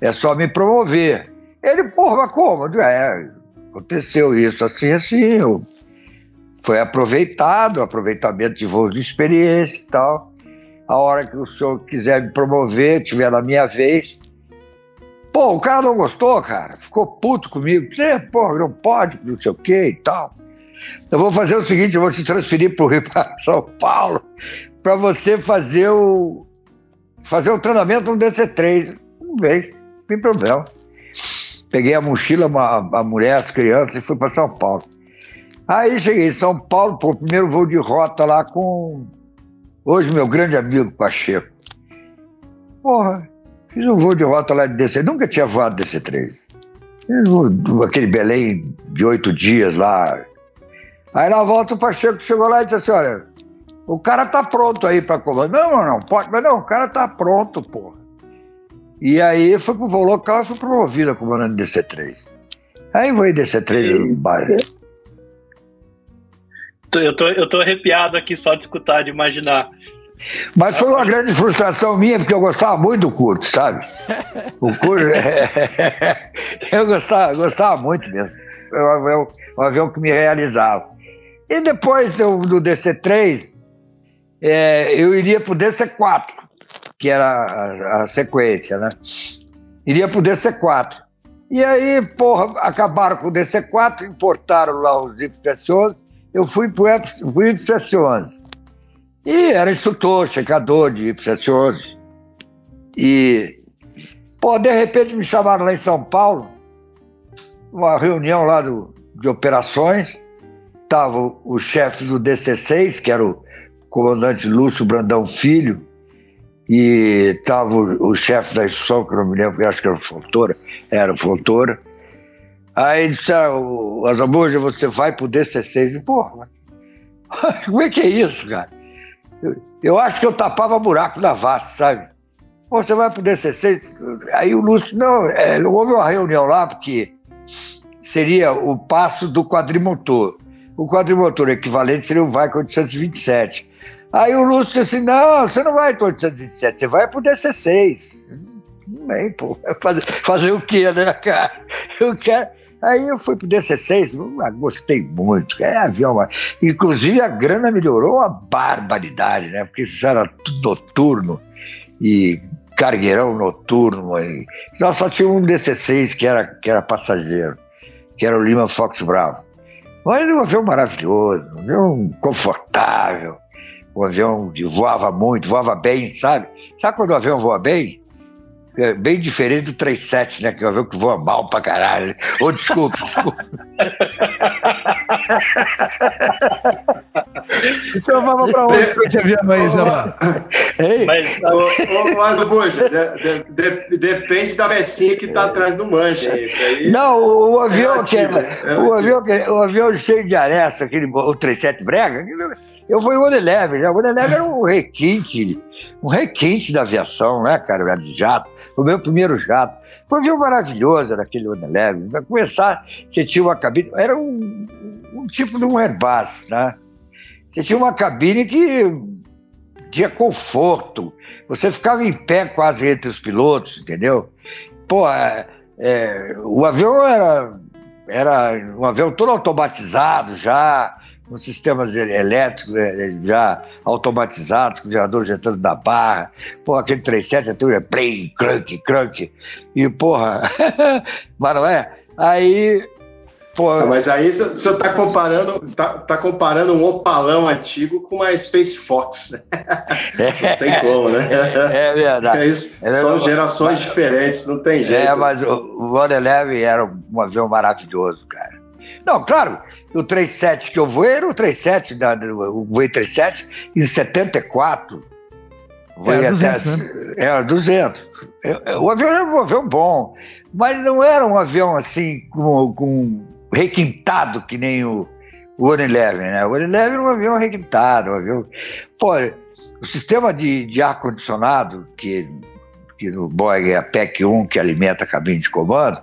é só me promover. Ele, porra, mas como? É, aconteceu isso assim, assim, eu, foi aproveitado, aproveitamento de voos de experiência e tal. A hora que o senhor quiser me promover, tiver na minha vez. Pô, o cara não gostou, cara, ficou puto comigo. Você, pô, não pode, não sei o que e tal. Eu vou fazer o seguinte, eu vou te transferir para o Rio para São Paulo para você fazer o fazer o treinamento no DC3. Não veio, não tem problema. Peguei a mochila, a, a mulher, as crianças e fui para São Paulo. Aí cheguei em São Paulo, pô, primeiro voo de rota lá com hoje meu grande amigo Pacheco. Porra, fiz um voo de rota lá de DC, nunca tinha voado DC3. Aquele Belém de oito dias lá, Aí na volta o Pacheco chegou lá e disse assim: olha, o cara tá pronto aí para comando. Não, não, não, pode, mas não, o cara tá pronto, porra. E aí foi pro voo local e foi promovido a comandante DC3. Aí foi DC3 no bairro. Eu tô, eu tô arrepiado aqui só de escutar, de imaginar. Mas foi uma grande frustração minha, porque eu gostava muito do curto, sabe? O curto, eu gostava, gostava muito mesmo. Foi um avião, um avião que me realizava. E depois do, do DC3, é, eu iria para o DC4, que era a, a, sequência, né? Iria para o DC4. E aí, porra, acabaram com o DC4, importaram lá os Y11, eu fui para o Y11. E era instrutor, checador de Y11. E, pô, de repente me chamaram lá em São Paulo, uma reunião lá do, de operações, estava o chefe do DC6, que era o comandante Lúcio Brandão Filho, e estava o, o chefe da instrução, que eu não me lembro, acho que era o Fontoura, era o Fontoura. Aí disse, ah, o Azabuja, você vai pro DC6. Eu, Porra, como é que é isso, cara? Eu, eu acho que eu tapava buraco da VASP, sabe? Você vai pro DC6. Aí o Lúcio, não, é, houve uma reunião lá, porque seria o passo do quadrimotor o quadrimotor equivalente seria o VAC 827. Aí o Lúcio disse assim: não, você não vai para 827, você vai para o DC6. Bem, pô, fazer, fazer o quê, né, cara? Eu quero. Aí eu fui pro DC6, ah, gostei muito. É avião, inclusive a grana melhorou uma barbaridade, né? Porque isso era tudo noturno e cargueirão noturno. E... Nós só tinha um DC6 que era, que era passageiro, que era o Lima Fox Bravo. Mas um avião maravilhoso, um avião confortável, um avião que voava muito, voava bem, sabe? Sabe quando o avião voa bem? É bem diferente do 37, né? Que um avião que voa mal pra caralho. Ô, oh, desculpa, desculpa. Então vamos pra onde com esse avião aí, Zé Mas, ô, ô, Buja, de, de, depende da pecinha que tá atrás do mancha. Isso aí Não, o, o avião é que é, é o, avião, o avião cheio de aresta, aquele, o 37 Brega, eu fui o Oneleve, né? O Oneleve era um requinte, um requinte da aviação, né, cara? Era de jato o meu primeiro jato. Foi um avião maravilhoso naquele Unileve. Para começar, você tinha uma cabine, era um, um tipo de um Airbus, né? Você tinha uma cabine que tinha conforto. Você ficava em pé quase entre os pilotos, entendeu? Pô, é, é, o avião era, era um avião todo automatizado já com sistemas elétricos é, é, já automatizados, com geradores entrando da barra. Porra, aquele 37 é tudo é play, crunk, crunk. E, porra, mas não é? Aí. Porra. Mas aí o senhor está comparando, tá, tá, comparando um opalão antigo com uma Space Fox. não tem como, né? É, é verdade. É isso, é são gerações mas, diferentes, não tem jeito. É, mas o, o One Eleven era um avião maravilhoso, cara. Não, claro, o 37 que eu voei era o 37, da, eu voei 37 em 74. Era 200, até, né? Era 200. O avião era um avião bom, mas não era um avião assim com, com requintado que nem o, o Unilever, né? O Unilever era um avião requintado, um avião... Pô, o sistema de, de ar-condicionado que, que no Boeing é a PEC 1 que alimenta a cabine de comando.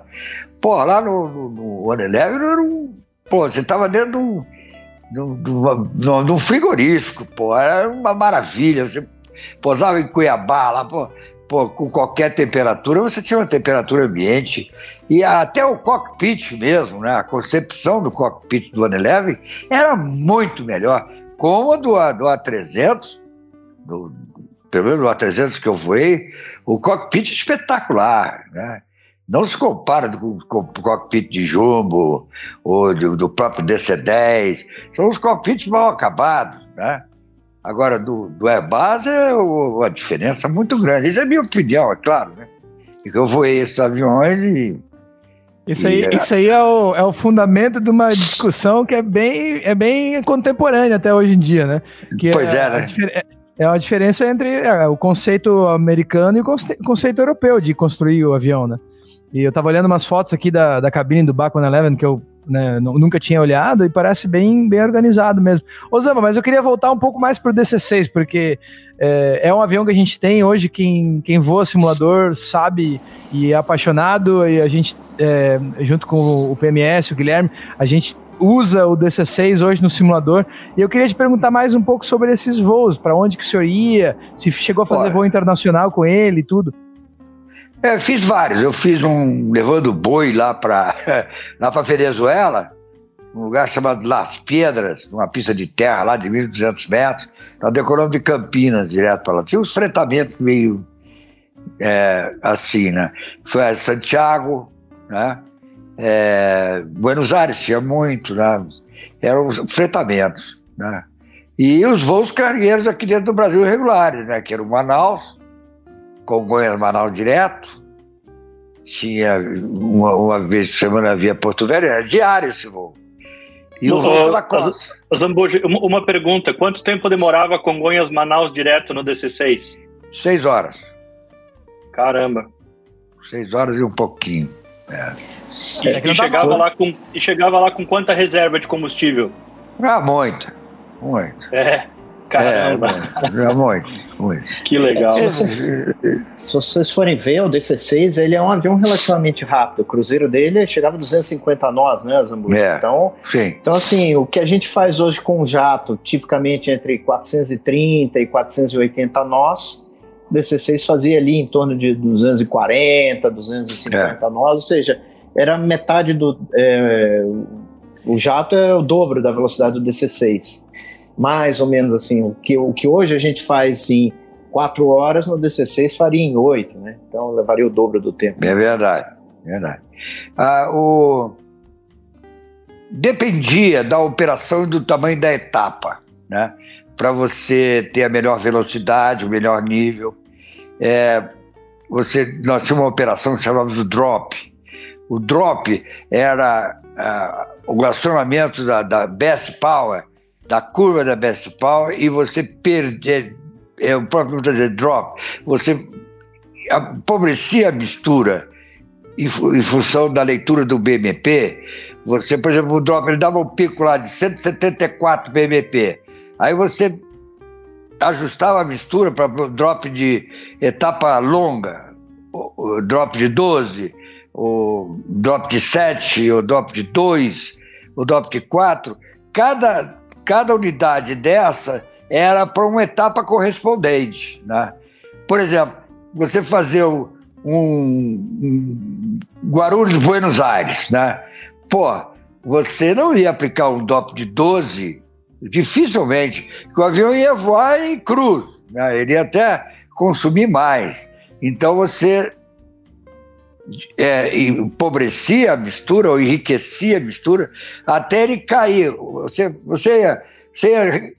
Pô, lá no, no, no One Eleven era um. Pô, você tava dentro de um, de de um frigorífico, pô, era uma maravilha. Você posava em Cuiabá, lá, pô, pô, com qualquer temperatura, você tinha uma temperatura ambiente. E até o cockpit mesmo, né? A concepção do cockpit do One Eleven era muito melhor. Como a do, do A300, do, pelo menos do A300 que eu voei, o cockpit é espetacular, né? Não se compara com, com o cockpit de Jumbo ou do, do próprio DC-10. São os cockpits mal acabados, né? Agora, do, do Airbus é uma diferença muito grande. Isso é minha opinião, é claro, né? Eu voei esses aviões e isso aí, é... isso aí é, o, é o fundamento de uma discussão que é bem, é bem contemporânea até hoje em dia, né? Que pois é, é, né? É uma diferença entre é, o conceito americano e o conceito europeu de construir o avião, né? E eu tava olhando umas fotos aqui da, da cabine do Bacon Eleven que eu né, nunca tinha olhado e parece bem, bem organizado mesmo. Ô Zama, mas eu queria voltar um pouco mais pro DC-6, porque é, é, um avião que a gente tem hoje, quem, quem voa simulador sabe e é apaixonado, e a gente, é, junto com o PMS, o Guilherme, a gente usa o DC6 hoje no simulador. E eu queria te perguntar mais um pouco sobre esses voos, para onde que o senhor ia, se chegou a fazer voo internacional com ele e tudo. É, fiz vários. Eu fiz um levando boi lá para lá para Venezuela, um lugar chamado Las Piedras, uma pista de terra lá de 1.200 metros. Nós decoramos de Campinas direto para lá. Tinha um fretamento meio é, assim, né? Foi a Santiago, né? É, Buenos Aires tinha muito, né? Eram fretamentos, né? E os voos cargueiros aqui dentro do Brasil regulares, né? Que era o Manaus, Congonhas Manaus direto. Tinha uma, uma vez por semana via Porto Velho, era diário esse voo. E o voo pela costa. Zambuji, uma, pergunta: quanto tempo demorava Congonhas Manaus direto no DC6? Seis horas. Caramba. Seis horas e um pouquinho. É. E, é e chegava lá com, e chegava lá com quanta reserva de combustível? Ah, muito. Muito. É. Caramba. É, muito, muito. Que legal. Se, você, se, vocês forem ver, o DC-6 ele é um avião relativamente rápido. O cruzeiro dele chegava a 250 nós, né, Zambuja? É, então, sim. então, assim, o que a gente faz hoje com o jato, tipicamente entre 430 e 480 nós, DC6 fazia ali em torno de 240, 250 é. nós, ou seja, era metade do. É, o jato é o dobro da velocidade do DC6. Mais ou menos assim. O que, o que hoje a gente faz em 4 horas, no DC6 faria em 8, né? Então levaria o dobro do tempo. É verdade, verdade. Ah, o... Dependia da operação e do tamanho da etapa, né? Para você ter a melhor velocidade, o melhor nível é, você, nós tínhamos uma operação que chamávamos o drop. O drop era uh, o acionamento da, da best power, da curva da best power, e você perder, é o próprio dizer drop, você empobrecia a mistura em, em, função da leitura do BMP. Você, por exemplo, o drop ele dava um pico lá de 174 BMP. Aí você ajustava a mistura para drop de etapa longa, o drop de 12, o drop de 7, o drop de 2, o drop de 4. Cada, cada unidade dessa era para uma etapa correspondente. Né? Por exemplo, você fazer um, um Guarulhos Buenos Aires, né? Pô, você não ia aplicar um drop de 12 dificilmente, o avião ia voar em cruz, né? ele ia até consumir mais. Então você é, empobrecia a mistura ou enriquecia a mistura até ele cair. Você, você, ia, você ia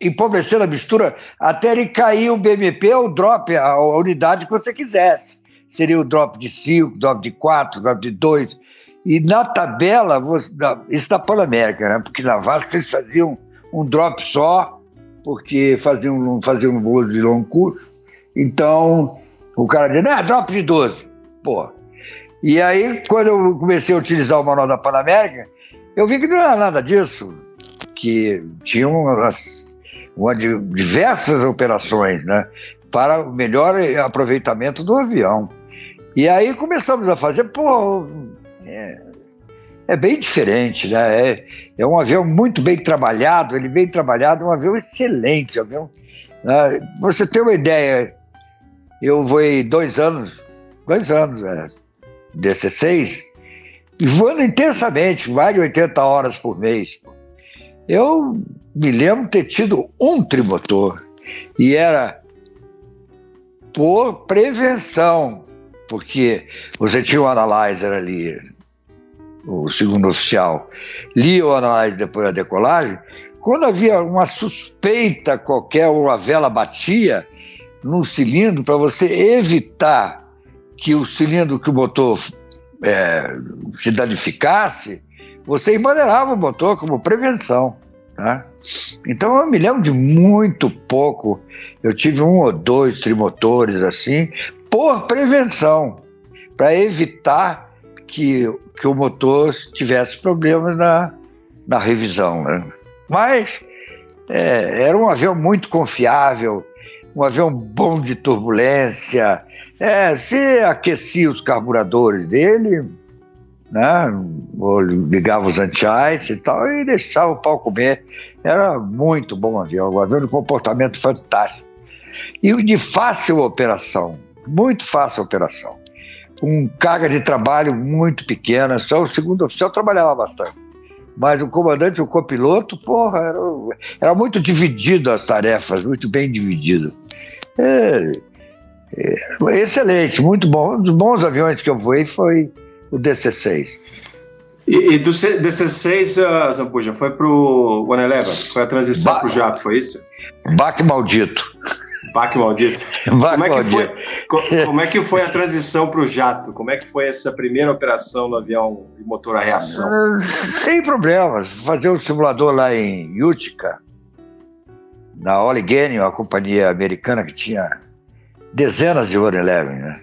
empobrecendo a mistura até ele cair o BMP ou o drop, a, unidade que você quisesse. Seria o drop de 5, drop de 4, drop de 2. E na tabela, você, isso da Pan-América, né? porque na Vasco eles faziam um drop só, porque fazia um, fazia um voo de longo curso. Então, o cara dizia, é, drop de 12. Pô. E aí, quando eu comecei a utilizar o manual da Panamérica, eu vi que não era nada disso, que tinham uma, uma, diversas operações, né? para o melhor aproveitamento do avião. E aí começamos a fazer, pô, é, é bem diferente, né? É, é, um avião muito bem trabalhado, ele bem trabalhado, um avião excelente, um avião. Né? Você tem uma ideia, eu voei dois anos, dois anos, é, DC6, voando intensamente, mais de 80 horas por mês. Eu me lembro ter tido um trimotor e era por prevenção, porque você tinha um analyzer ali, o segundo oficial, lia o analyzer depois da decolagem. Quando havia uma suspeita qualquer, ou a vela batia no cilindro, para você evitar que o cilindro, que o motor é, se danificasse, você emaneirava o motor como prevenção. Né? Então eu me lembro de muito pouco. Eu tive um ou dois trimotores assim, por prevenção, para evitar que, que o motor tivesse problemas na, na revisão. Né? Mas é, era um avião muito confiável, um avião bom de turbulência. É, se aquecia os carburadores dele, né? ligava os anti e tal, e deixava o pau comer. Era muito bom avião, um avião de comportamento fantástico. E de fácil operação, muito fácil operação. Com carga de trabalho muito pequena, só o segundo oficial trabalhava bastante. Mas o comandante, o copiloto, porra, era, era muito dividido as tarefas, muito bem dividido. É, excelente, muito bom. Um dos bons aviões que eu voei foi o DC-6. E, e, do DC-6, uh, Zambuja, foi pro One Eleven? Foi a transição ba pro jato, foi isso? Baque maldito. Baque maldito. Baque como, é que foi, como é que foi a transição pro jato? Como é que foi essa primeira operação no avião de motor a reação? Uh, sem problemas. Fazer um simulador lá em Utica, na Allegheny, uma companhia americana que tinha dezenas de One Eleven, né?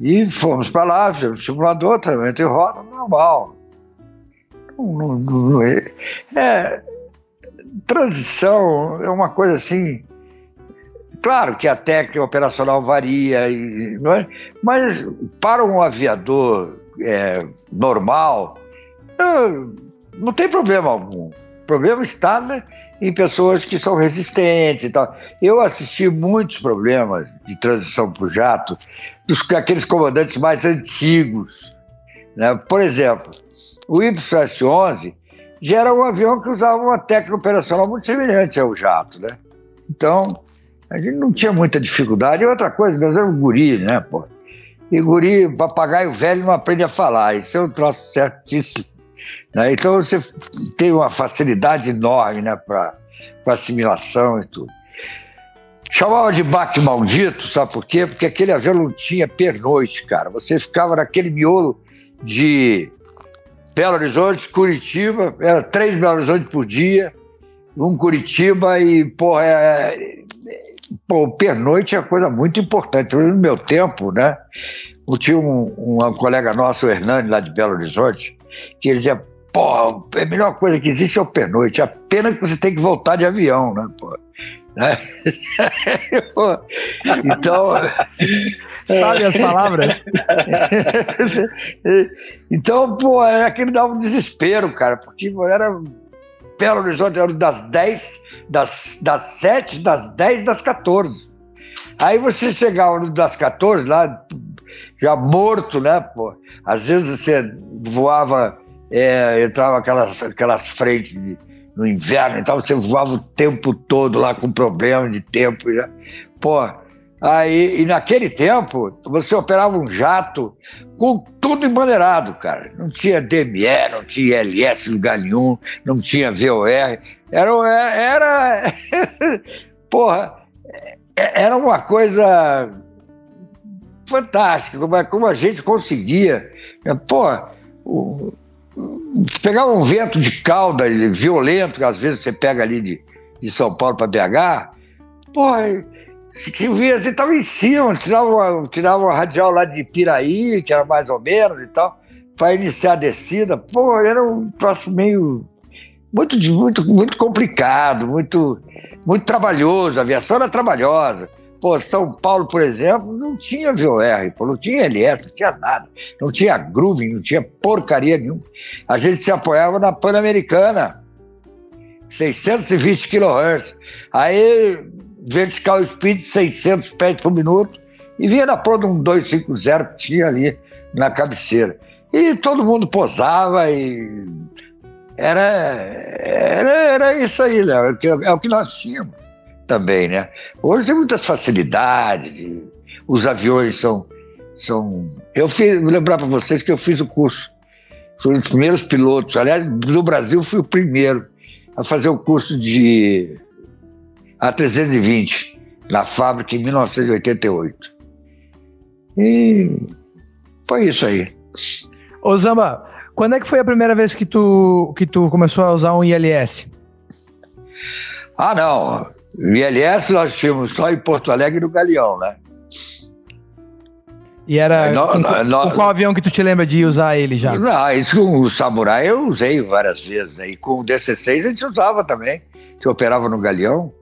E fomos para lá, fizemos simulador, treinamento em rota normal. Não, não, não, é, é, transição é uma coisa assim. Claro que a técnica operacional varia, e, não é? mas para um aviador é, normal, não tem problema algum. O problema está né, em pessoas que são resistentes e tal. Eu assisti muitos problemas de transição para o jato dos aqueles comandantes mais antigos. Né? Por exemplo, o YS-11 já era um avião que usava uma técnica operacional muito semelhante ao jato, né? Então, a gente não tinha muita dificuldade. E outra coisa, nós éramos guri, né, pô? E guri, papagaio velho não aprende a falar. Isso é um troço certíssimo. Né? Então você tem uma facilidade enorme né, para assimilação e tudo. Chamava de baque maldito, sabe por quê? Porque aquele avião não tinha pernoite, cara. Você ficava naquele miolo de Belo Horizonte, Curitiba, era três Belo Horizonte por dia, um Curitiba e, porra, é, pô, pernoite é uma coisa muito importante. No meu tempo, né? Eu tinha um, um colega nosso, o Hernani, lá de Belo Horizonte, que ele dizia, pô, a melhor coisa que existe é o pernoite. A pena que você tem que voltar de avião, né, pô? Né? então. Sabe as palavras? então, pô, era aquele dava um desespero, cara, porque era Belo Horizonte era das 10, das, das 7, das 10, das 14. Aí você chegava no das 14, lá, já morto, né, pô? Às vezes você voava, é, entrava aquelas, aquelas frentes de no inverno e tal, você voava o tempo todo lá com problema de tempo. Já. Pô, aí, e naquele tempo, você operava um jato com tudo embandeirado, cara. Não tinha DME, não tinha LS lugar nenhum, não tinha VOR. Era. era porra, era uma coisa fantástica, como, como a gente conseguia. Porra, pegava um vento de cauda violento, que às vezes você pega ali de, de São Paulo para BH, porra, que via, você estava em cima, tirava uma, tirava uma radial lá de Piraí, que era mais ou menos e tal, para iniciar a descida. Pô, era um troço meio. Muito, muito, muito complicado, muito, muito trabalhoso. A aviação era trabalhosa. Pô, São Paulo, por exemplo, não tinha VOR, pô, não tinha LS, não tinha nada. Não tinha groove, não tinha porcaria nenhuma. A gente se apoiava na Pan-Americana. 620 kHz. Aí, vertical speed, 600 pés por minuto. E vinha na prova um 250 que tinha ali na cabeceira. E todo mundo posava e era, era, era isso aí, Léo, é, é o que nós tínhamos também, né? Hoje tem muitas facilidades, os aviões são. são eu fiz, vou lembrar para vocês que eu fiz o curso, fui um dos primeiros pilotos, aliás, no Brasil fui o primeiro a fazer o curso de A320 na fábrica em 1988. E foi isso aí. Ô Zamba, quando é que foi a primeira vez que tu, que tu começou a usar um ILS? Ah, não. O ILS nós tínhamos só em Porto Alegre no Galeão, né? E era. com, com, qual avião que tu te lembra de usar ele já? Não, isso com o Samurai eu usei várias vezes. Né? E com o DC-6 a gente usava também, que operava no Galeão.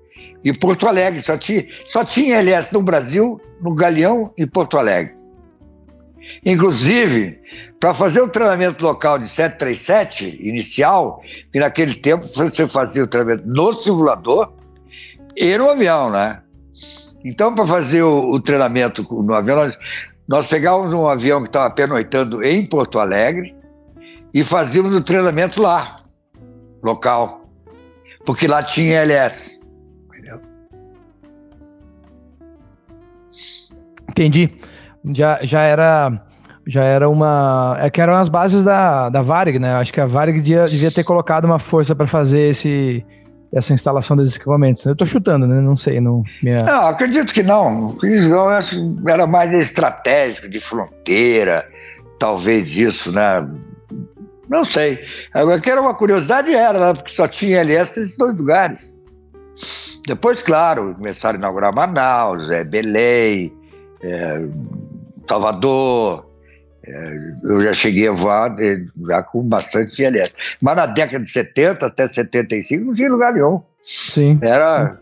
E Porto Alegre, só tinha, só tinha ILS no Brasil, no Galeão e Porto Alegre. Inclusive, para fazer o treinamento local de 737 inicial, que naquele tempo você fazia o treinamento no simulador e no avião, né? Então, para fazer o, o, treinamento no avião, nós, nós pegávamos um avião que estava pernoitando em Porto Alegre e fazíamos o treinamento lá, local, porque lá tinha LS. Entendi. Já, já era já era uma. É que eram as bases da, da Varig, né? Acho que a Varig devia, devia ter colocado uma força para fazer esse, essa instalação desses equipamentos. Eu estou chutando, né? Não sei. Não, minha... não, acredito que não. Era mais estratégico, de fronteira, talvez isso, né? Não sei. Agora, que era uma curiosidade, era, né? porque só tinha LS nesses dois lugares. Depois, claro, começaram a inaugurar Manaus, é, Belém, é, Salvador, eu já cheguei a voar já com bastante LS. Mas na década de 70 até 75 não tinha lugar nenhum. Sim. Era.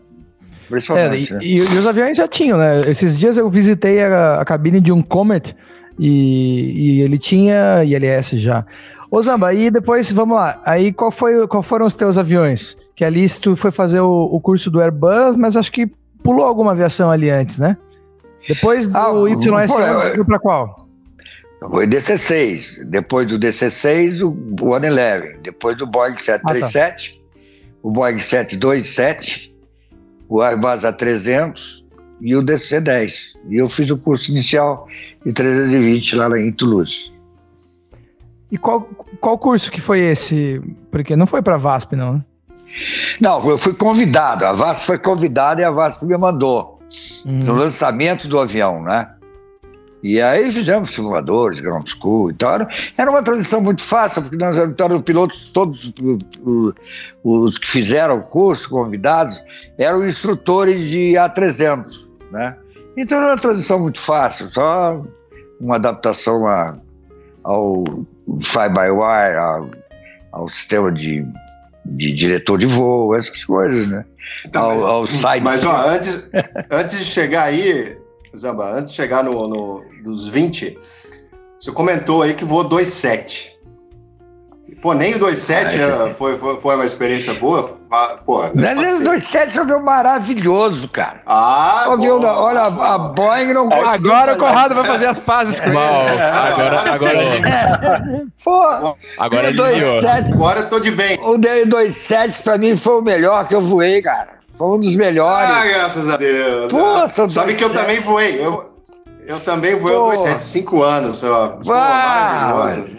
É, e, né? e, e, os aviões já tinham, né? Esses dias eu visitei a, a cabine de um Comet e, e, ele tinha ILS já. Ô Zamba, e depois, vamos lá, aí qual, foi, qual foram os teus aviões? Que ali tu foi fazer o, o curso do Airbus, mas acho que pulou alguma aviação ali antes, né? Depois do ah, YS, para qual? Foi DC-6. Depois do DC-6, o One Eleven. Depois do Boeing 737, ah, tá. o Boeing 727, o Airbus A300 e o DC-10. E eu fiz o curso inicial de 320 lá em Toulouse. E qual, qual curso que foi esse? Porque não foi para a VASP, não, né? Não, eu fui convidado. A VASP foi convidada e a VASP me mandou. Uhum. No lançamento do avião, né? E aí fizemos simuladores, ground school e tal. Era uma transição muito fácil, porque nós éramos pilotos, todos os que fizeram o curso, convidados, eram instrutores de A300, né? Então era uma transição muito fácil, só uma adaptação a, ao fly-by-wire, ao, ao, sistema de, de diretor de voo, essas coisas, né? Então, ao, ao site. Mas, ó, antes, antes de chegar aí, Zamba, antes de chegar no, no dos 20, você comentou aí que voou 2,7. Pô, nem o 2,7 ah, foi, foi, foi, uma experiência boa? Pô, o 2,7 foi um maravilhoso, cara. Ah, Ouviu, olha, a, a Boeing não Agora o Corrado vai fazer as pazes com ele. Agora, agora, é. Pô, agora, o 27, agora eu tô de bem. O 2,7 pra mim foi o melhor que eu voei, cara. Foi um dos melhores. Ah, graças a Deus. Pô, Sabe que eu também voei. Eu, eu também voei Pô. 27, 5 anos. Ó. Pô,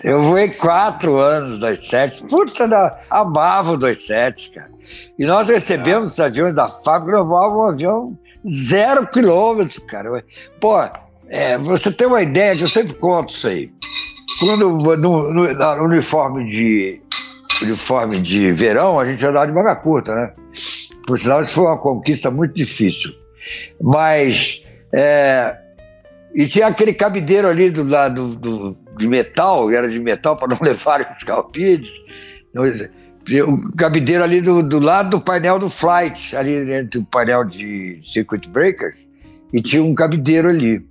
eu voei 4 anos 27. Puta, da, amava o 27, cara. E nós recebemos é. os aviões da eu voava um avião zero quilômetros, cara. Pô, é, você tem uma ideia que eu sempre conto isso aí. Quando no, no, no uniforme de uniforme de verão, a gente andava de manga curta, né? Por sinal, isso foi uma conquista muito difícil. Mas. É, e tinha aquele cabideiro ali do lado do, de metal, era de metal para não levar os calpides. O cabideiro ali do, do lado do painel do flight, ali entre o painel de circuit breakers e tinha um cabideiro ali.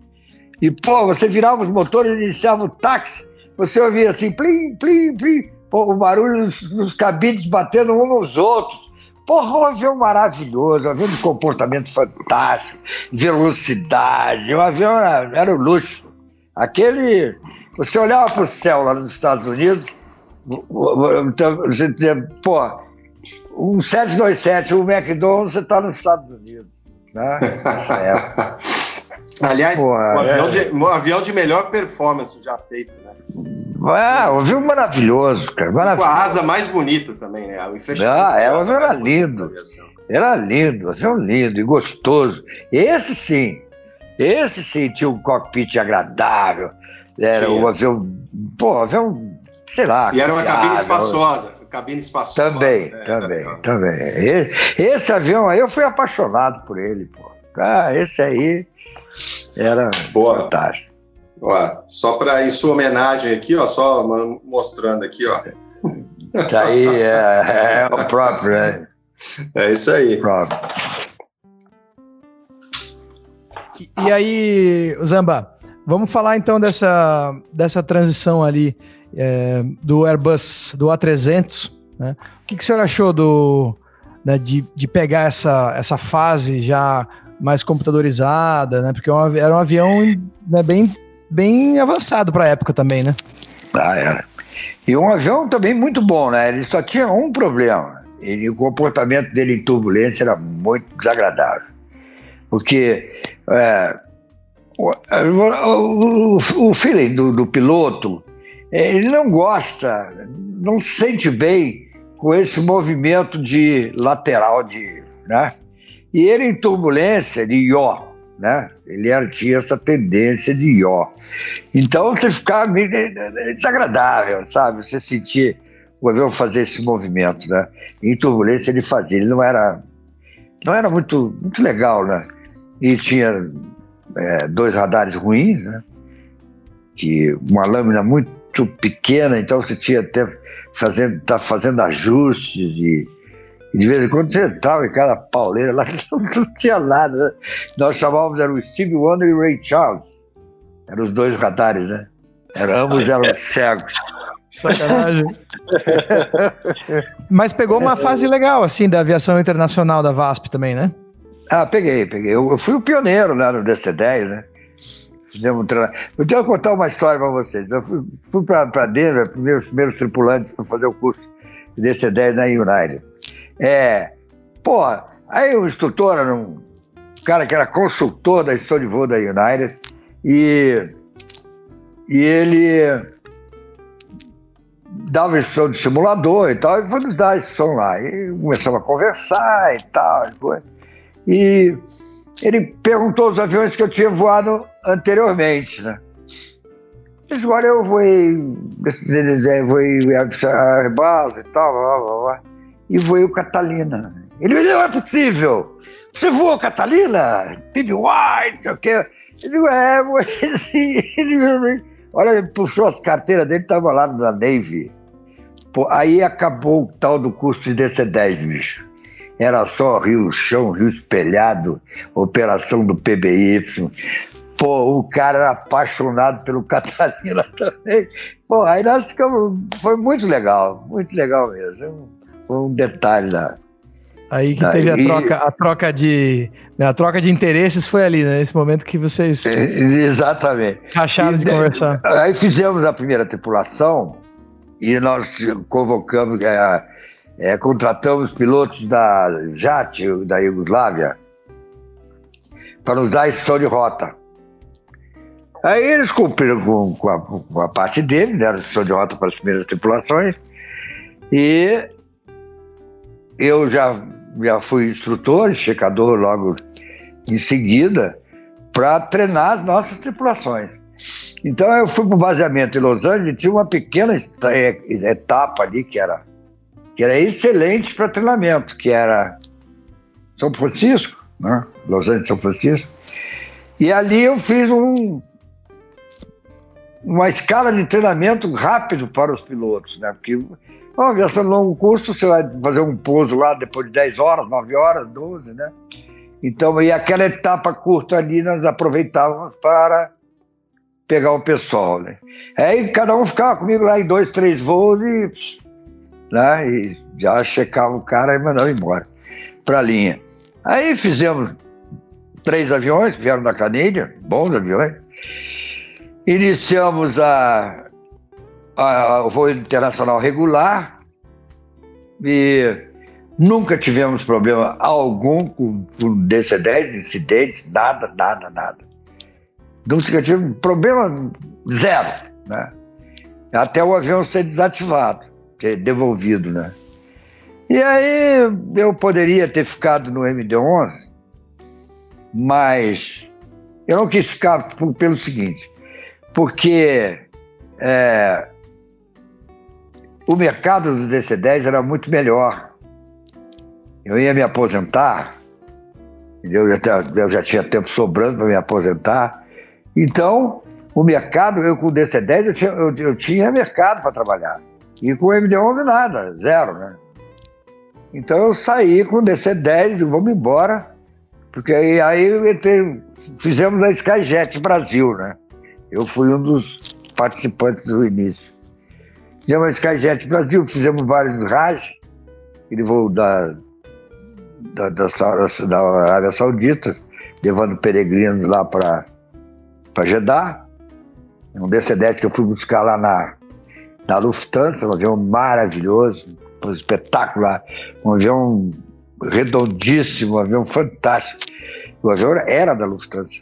E, pô, você virava os motores, iniciava o táxi, você ouvia assim, plim, plim, plim, o barulho dos, dos cabines batendo uns nos outros. Porra, um avião maravilhoso, um avião de comportamento fantástico, velocidade, o avião era, era um luxo. Aquele. Você olhava para o céu lá nos Estados Unidos, você dizia, pô, um 727, um McDonald's, você está nos Estados Unidos. Né? Aliás, Pô, um, avião é... de, um avião de melhor performance já feito, né? É, um avião maravilhoso, cara. Maravilhoso. Com a asa mais bonita também, né? O ah, é, o avião era lindo. Era lindo, avião lindo e gostoso. Esse sim, esse sim tinha um cockpit agradável. Era tinha. um avião, pô, avião, sei lá. E era uma cabine espaçosa cabine espaçosa. Também, né? também, também. Esse, esse, avião aí eu fui apaixonado por ele, pô. Ah, esse aí era Boa. fantástico. Ó, só para em sua homenagem aqui, ó, só mostrando aqui, ó. Isso aí é, é o próprio, né? É isso aí. Próprio. E, e aí, Zamba, vamos falar então dessa, dessa transição ali é, do Airbus, do A300, né? O que, que o senhor achou do, né, de, de pegar essa, essa fase já mais computadorizada, né? Porque é era um avião né, bem, bem avançado para a época também, né? Ah, era. E um avião também muito bom, né? Ele só tinha um problema. Ele, o comportamento dele em turbulência era muito desagradável. Porque é, o, o, o, feeling do, do piloto é, ele não gosta, não se sente bem com esse movimento de lateral de, né? E ele em turbulência de ió, né? Ele tinha essa tendência de ió. Então você ficava desagradável, sabe? Você sentir o avião fazer esse movimento, né? Em turbulência ele fazia, ele não era, não era muito, muito legal, né? E tinha é, dois radares ruins, né? Que uma lâmina muito pequena, então você tinha até fazendo, tá fazendo ajustes e de vez em quando você estava em cada pauleira lá, não, não tinha nada. Né? Nós chamávamos, era o Steve Wonder e o Ray Charles. Eram os dois radares, né? Era, ambos eram cegos. Sacanagem. Mas pegou uma fase legal, assim, da aviação internacional da VASP também, né? Ah, peguei, peguei. Eu, eu fui o pioneiro lá no DC-10, né? Fizemos um treinamento. Eu tenho que contar uma história para vocês. Eu fui, fui para Denver, meus primeiros tripulantes, para fazer o curso de DC-10 na United. É, pô, aí o instrutor era um cara que era consultor da instrução de voo da United e, e ele dava instrução de simulador e tal, e foi nos dar a instrução lá. E começamos a conversar e tal. E ele perguntou os aviões que eu tinha voado anteriormente, né? Olha, eu voei, voei a Airbus e tal, blá, blá, blá, e voei o Catalina. Ele me disse, não é possível, você voou Catalina? PB White, não sei o quê. Digo, é, voei sim. Olha, ele puxou as carteiras dele, estava lá na Navy. Pô, aí acabou o tal do curso de DC-10, bicho era só rio chão, rio espelhado, operação do PBY. Pô, o cara era apaixonado pelo Catalina também. Pô, aí nós ficamos. Foi muito legal, muito legal mesmo. Foi um detalhe da. Aí que teve a troca, a troca de. Né, a troca de interesses foi ali, né? Nesse momento que vocês. É, exatamente. Acharam de conversar. Aí fizemos a primeira tripulação e nós convocamos. É, é, contratamos pilotos da JAT, da Iugoslávia, para nos dar instrução de rota. Aí eles cumpriram com, com, a, com a, parte deles, deram instrução de rota para as primeiras tripulações, e eu já, já fui instrutor, checador logo em seguida, para treinar as nossas tripulações. Então eu fui para o baseamento em Los Angeles, tinha uma pequena etapa ali que era que era excelente para treinamento, que era São Francisco, né? Los Angeles, São Francisco. E ali eu fiz um, uma escala de treinamento rápido para os pilotos, né? Porque uma aviação de longo curso, você vai fazer um pouso lá depois de 10 horas, 9 horas, 12, né? Então, e aquela etapa curta ali nós aproveitávamos para pegar o pessoal, né? Aí cada um ficava comigo lá em dois, três voos e, né, e já checava o cara e mandava embora para a linha. Aí fizemos três aviões que vieram da Canadian, bons aviões. Iniciamos a, a, o voo internacional regular e nunca tivemos problema algum com, com DC-10, incidentes, nada, nada, nada. Nunca tive problema zero, né? Até o avião ser desativado, ser devolvido, né? E aí eu poderia ter ficado no MD-11, mas eu não quis ficar pelo seguinte, porque é, o mercado do DC-10 era muito melhor. Eu ia me aposentar, eu já, eu já tinha tempo sobrando para me aposentar. Então, o mercado, eu com o DC-10, eu tinha, eu, eu tinha mercado para trabalhar. E com o MD-11 nada, zero, né? Então eu saí com o DC-10 e vamos embora, porque aí, aí entrei, fizemos a Skyjet Brasil, né? Eu fui um dos participantes do início. Fizemos a Skyjet Brasil, fizemos vários RAJ, ele voou da, da, da, da Arábia Saudita, levando peregrinos lá para Jeddah. Um DC-10 que eu fui buscar lá na, na Lufthansa, um avião maravilhoso, um espetacular, um avião redondíssimo, um avião fantástico. O avião era da Lufthansa.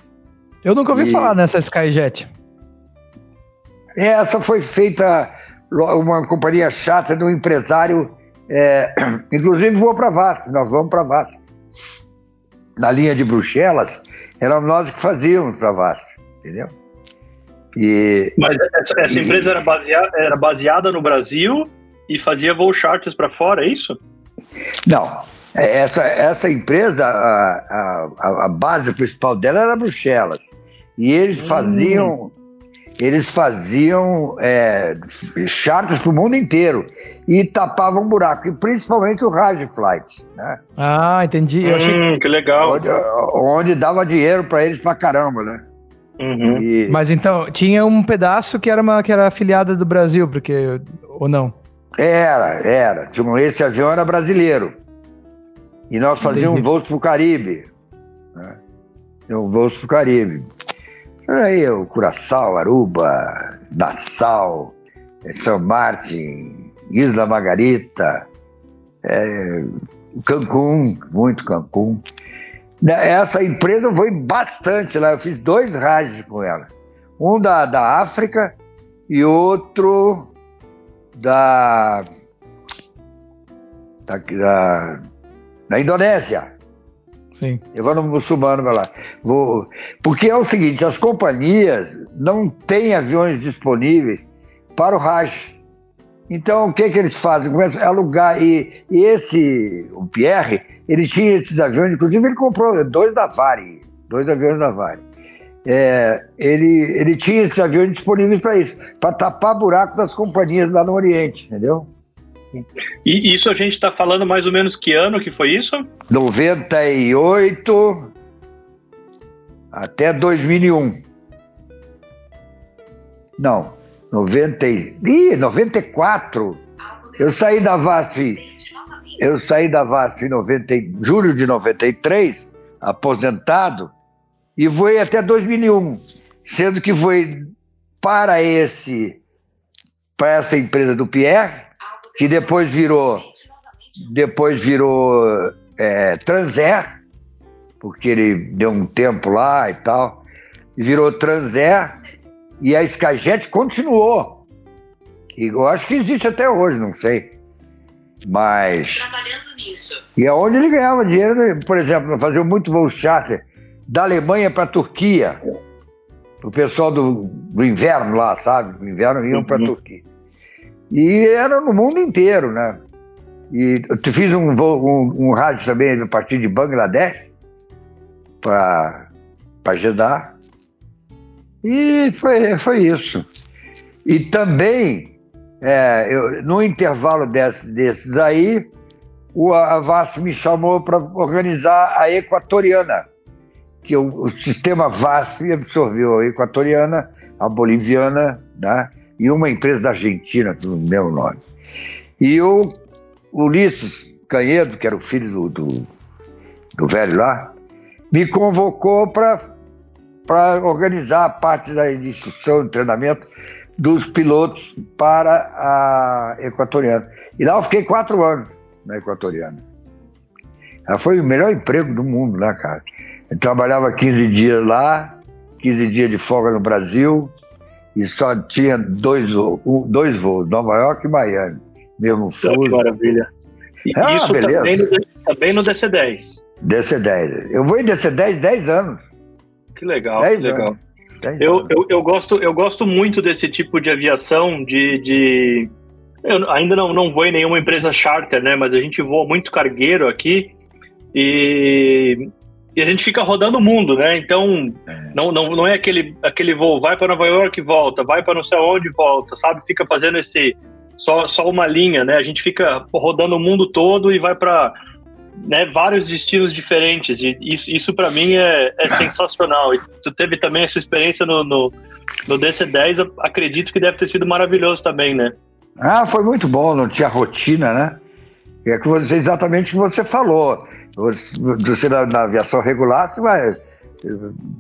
Eu nunca ouvi e... falar nessa Skyjet. Essa foi feita uma companhia chata de um empresário, é, inclusive voou para Vasco, nós vamos para Vasco. Na linha de Bruxelas, era nós que fazíamos para Vasco, entendeu? E, Mas essa, essa empresa era baseada, era baseada no Brasil e fazia voo charters para fora, é isso? Não. Essa, essa empresa, a, a, a base principal dela era Bruxelas. E eles hum. Eles faziam é, charters para o mundo inteiro e tapavam um buraco, e principalmente o Raj Flight. Né? Ah, entendi. Hum, que... que... legal. Onde, onde dava dinheiro para eles para caramba, né? Uhum. E... Mas então, tinha um pedaço que era, uma, que era afiliada do Brasil, porque. Ou não? Era, era. Esse avião era brasileiro. E nós fazíamos voos para o Caribe. Né? Voos para o Caribe. Aí o Curaçao, Aruba, Nassau, São Martin, Isla Margarita, é, Cancún, muito Cancún. Essa empresa foi bastante lá, eu fiz dois rádios com ela. Um da, da África e outro da, da, da, da Indonésia. Sim. Levando um muçulmano para lá. Vou, porque é o seguinte, as companhias não têm aviões disponíveis para o Raj. Então, o que, que eles fazem? Começam a alugar. E, e esse, o Pierre, ele tinha esses aviões, inclusive ele comprou dois da Vare, dois aviões da Vare. É, ele, ele tinha esses aviões disponíveis para isso, para tapar buraco das companhias lá no Oriente, entendeu? E isso a gente está falando mais ou menos que ano que foi isso? 98 até 2001. Não, 90, ih, 94. Eu saí da VASF, eu saí da VASF em 90, julho de 93, aposentado, e voei até 2001, sendo que foi para esse para essa empresa do Pierre, que depois virou depois virou é, Transair, porque ele deu um tempo lá e tal, virou Transair, e a Skyjet continuou. E eu acho que existe até hoje, não sei. Mas. Trabalhando nisso. E é onde ele ganhava dinheiro, né? por exemplo, fazia muito voo charter da Alemanha para a Turquia. O pessoal do, do inverno lá, sabe? No inverno iam para a uhum. Turquia. E era no mundo inteiro, né? E eu fiz um, um, um rádio também a partir de Bangladesh para Jeddah. E foi, foi isso. E também, é, eu, no intervalo desses, desses aí, o Avast me chamou para organizar a Equatoriana, que o, o sistema VASP absorveu a Equatoriana, a Boliviana, né? E uma empresa da Argentina, com mesmo nome. E o Ulisses Canhedo, que era o filho do, do, do velho lá, me convocou para organizar a parte da instrução e treinamento dos pilotos para a Equatoriana. E lá eu fiquei quatro anos na Equatoriana. Ela foi o melhor emprego do mundo, né, cara? Eu trabalhava 15 dias lá, 15 dias de folga no Brasil, e só tinha dois, dois voos, Nova York e Miami. Mesmo fuso. Que maravilha. E ah, isso beleza. também no, também no DC-10. DC-10. Eu vou em DC-10 10 anos. Que legal, 10 que legal. Eu, eu, eu, gosto, eu gosto muito desse tipo de aviação, de, de... Eu ainda não, não vou em nenhuma empresa charter, né? Mas a gente voa muito cargueiro aqui e, e a gente fica rodando o mundo, né? Então, é. não, não, não é aquele, aquele voo, vai para Nova York e volta, vai para não sei onde e volta, sabe? Fica fazendo esse só, só uma linha, né? A gente fica rodando o mundo todo e vai para né, vários destinos diferentes. E isso, isso para mim é, é sensacional. E tu teve também essa experiência no, no, no DC-10, acredito que deve ter sido maravilhoso também, né? Ah, foi muito bom, não tinha rotina, né? É que você, exatamente o que você falou. Você, na, na aviação regular, você vai.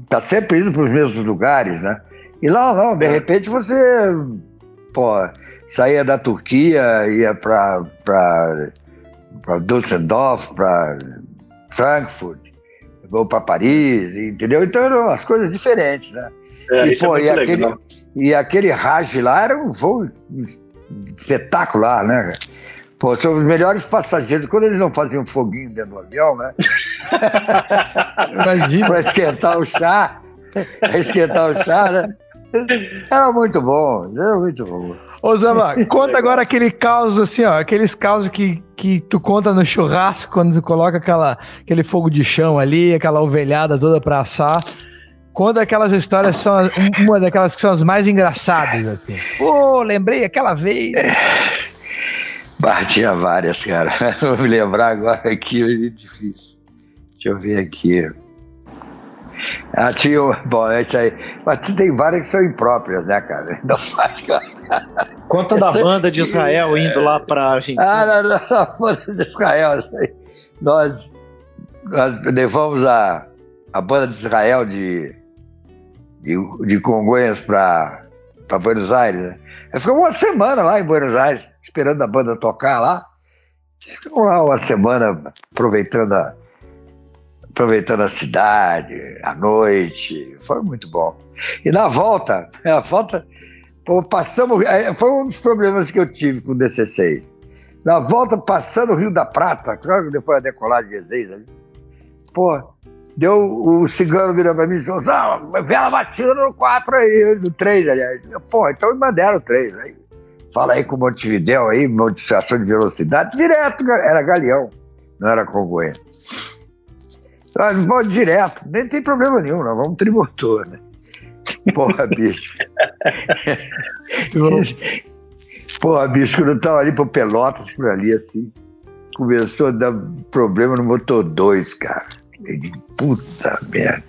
Tá sempre indo para os mesmos lugares, né? E lá não, de é. repente você. Pô, saía da Turquia, ia para para Düsseldorf, para Frankfurt, ou para Paris, entendeu? Então eram as coisas diferentes, né? É, e, pô, é e, aquele, e aquele Raj lá era um voo espetacular, né? Pô, são os melhores passageiros. Quando eles não faziam foguinho dentro do avião, né? Imagina. para esquentar o chá. Esquentar o chá, né? Era muito bom, era muito bom. Ô Zama, conta agora aquele caos assim, ó, aqueles causos que, que tu conta no churrasco, quando tu coloca aquela, aquele fogo de chão ali, aquela ovelhada toda pra assar. Conta aquelas histórias, são uma daquelas que são as mais engraçadas, assim. Pô, lembrei aquela vez. Tinha várias, cara. Vou me lembrar agora aqui, é difícil. Deixa eu ver aqui. Ah, tinha. Bom, é isso aí. Mas tem várias que são impróprias, né, cara? Não faz, Conta da banda de Israel indo lá para Argentina. Ah, não, não, a banda de Israel. Nós, nós levamos a, a banda de Israel de, de, de Congonhas para Buenos Aires. Né? Ficamos uma semana lá em Buenos Aires, esperando a banda tocar lá. Ficamos lá uma semana aproveitando a aproveitando a cidade, a noite, foi muito bom. E na volta, a volta, pô, passamos, é, foi um dos problemas que eu tive com o DC6. Na volta, passando o Rio da Prata, claro, depois da decolagem de Ezeis ali, pô, deu o cigano virando para mim e disse, vela batida no 4 aí, no 3, aliás. Pô, então me mandaram o 3 aí. Fala aí com o Montevidéu aí, modificação de velocidade, direto, era galeão, não era convoia. Ah, pode direto, nem tem problema nenhum, nós vamos trimotor, né? Porra, bicho. Porra, bicho, quando eu tava ali pro Pelotas, por ali, assim, começou a dar problema no motor 2, cara. Digo, puta merda.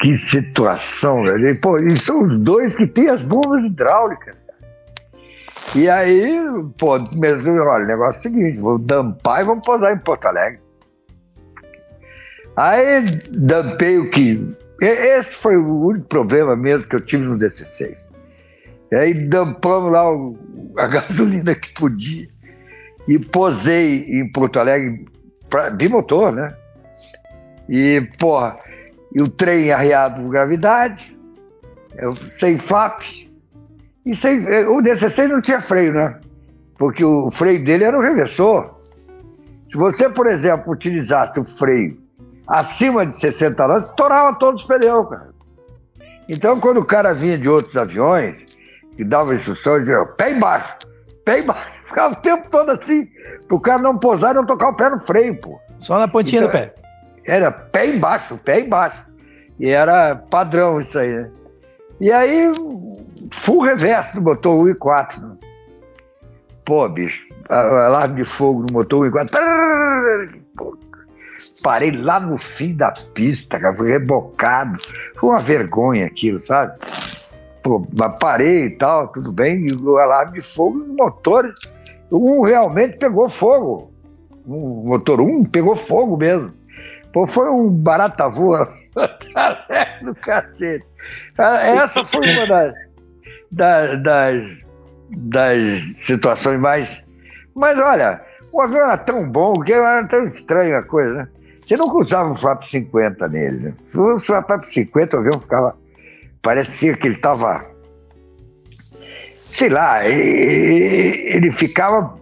Que situação, velho. Pô, e são os dois que tem as bombas hidráulicas. E aí, pô, mesmo, olha, o negócio é o seguinte, vou dampar e vamos posar em Porto Alegre. Aí dampei o que. Esse foi o único problema mesmo que eu tive no DC6. E aí dampamos lá o, a gasolina que podia. E posei em Porto Alegre pra, bimotor, né? E, porra, e o trem arriado por gravidade, eu, sem flap. E sem, o DC6 não tinha freio, né? Porque o freio dele era o reversor. Se você, por exemplo, utilizasse o freio acima de 60 anos, estourava todos os pneus, cara. Então, quando o cara vinha de outros aviões, que dava instrução, ele dizia, pé embaixo, pé embaixo. Ficava o tempo todo assim, pro cara não pousar e não tocar o pé no freio, pô. Só na pontinha então, do pé. Era pé embaixo, pé embaixo. E era padrão isso aí, né? E aí, full reverso do motor 1 e 4. Né? Pô, bicho, alarme de fogo no motor, enquanto. Parei lá no fim da pista, cara, fui rebocado. Foi uma vergonha aquilo, sabe? Pô, parei e tal, tudo bem, e o alarme de fogo no motor, um realmente pegou fogo. O motor 1 um pegou fogo mesmo. Pô, foi um barata voa do cacete. Ah, essa foi uma das, das, das, das situações mais. Mas olha, o avião era tão bom que era tão estranha a coisa, né? Você nunca usava um flap 50 nele, né? O flap 50, o avião ficava. Parecia que ele estava. Sei lá, ele ficava.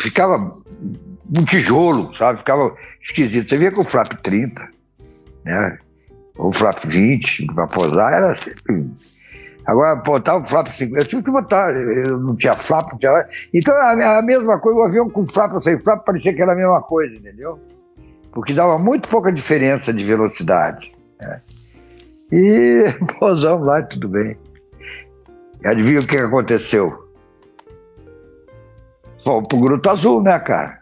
Ficava um tijolo, sabe? Ficava esquisito. Você via com o flap 30, né? O flap 20, para posar, era sempre. Agora, botar o flap 50, eu tive que botar, eu não tinha flap, não tinha. Então, a, a mesma coisa, o avião com flap ou sem flap parecia que era a mesma coisa, entendeu? Porque dava muito pouca diferença de velocidade. Né? E pousamos lá, tudo bem. E adivinha o que aconteceu? Bom, pro Gruto Azul, né, cara?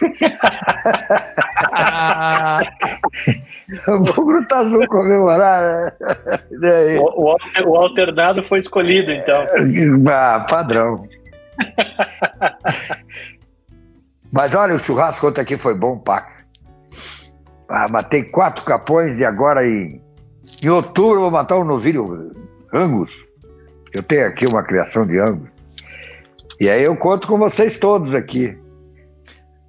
o Gruto Azul comemorar, né? O, o, o, alternado foi escolhido, então. Ah, padrão. Mas olha, o churrasco ontem aqui foi bom, paca. Ah, matei quatro capões e agora em, em outubro vou matar um novilho Angus. Eu tenho aqui uma criação de Angus. E aí eu conto com vocês todos aqui.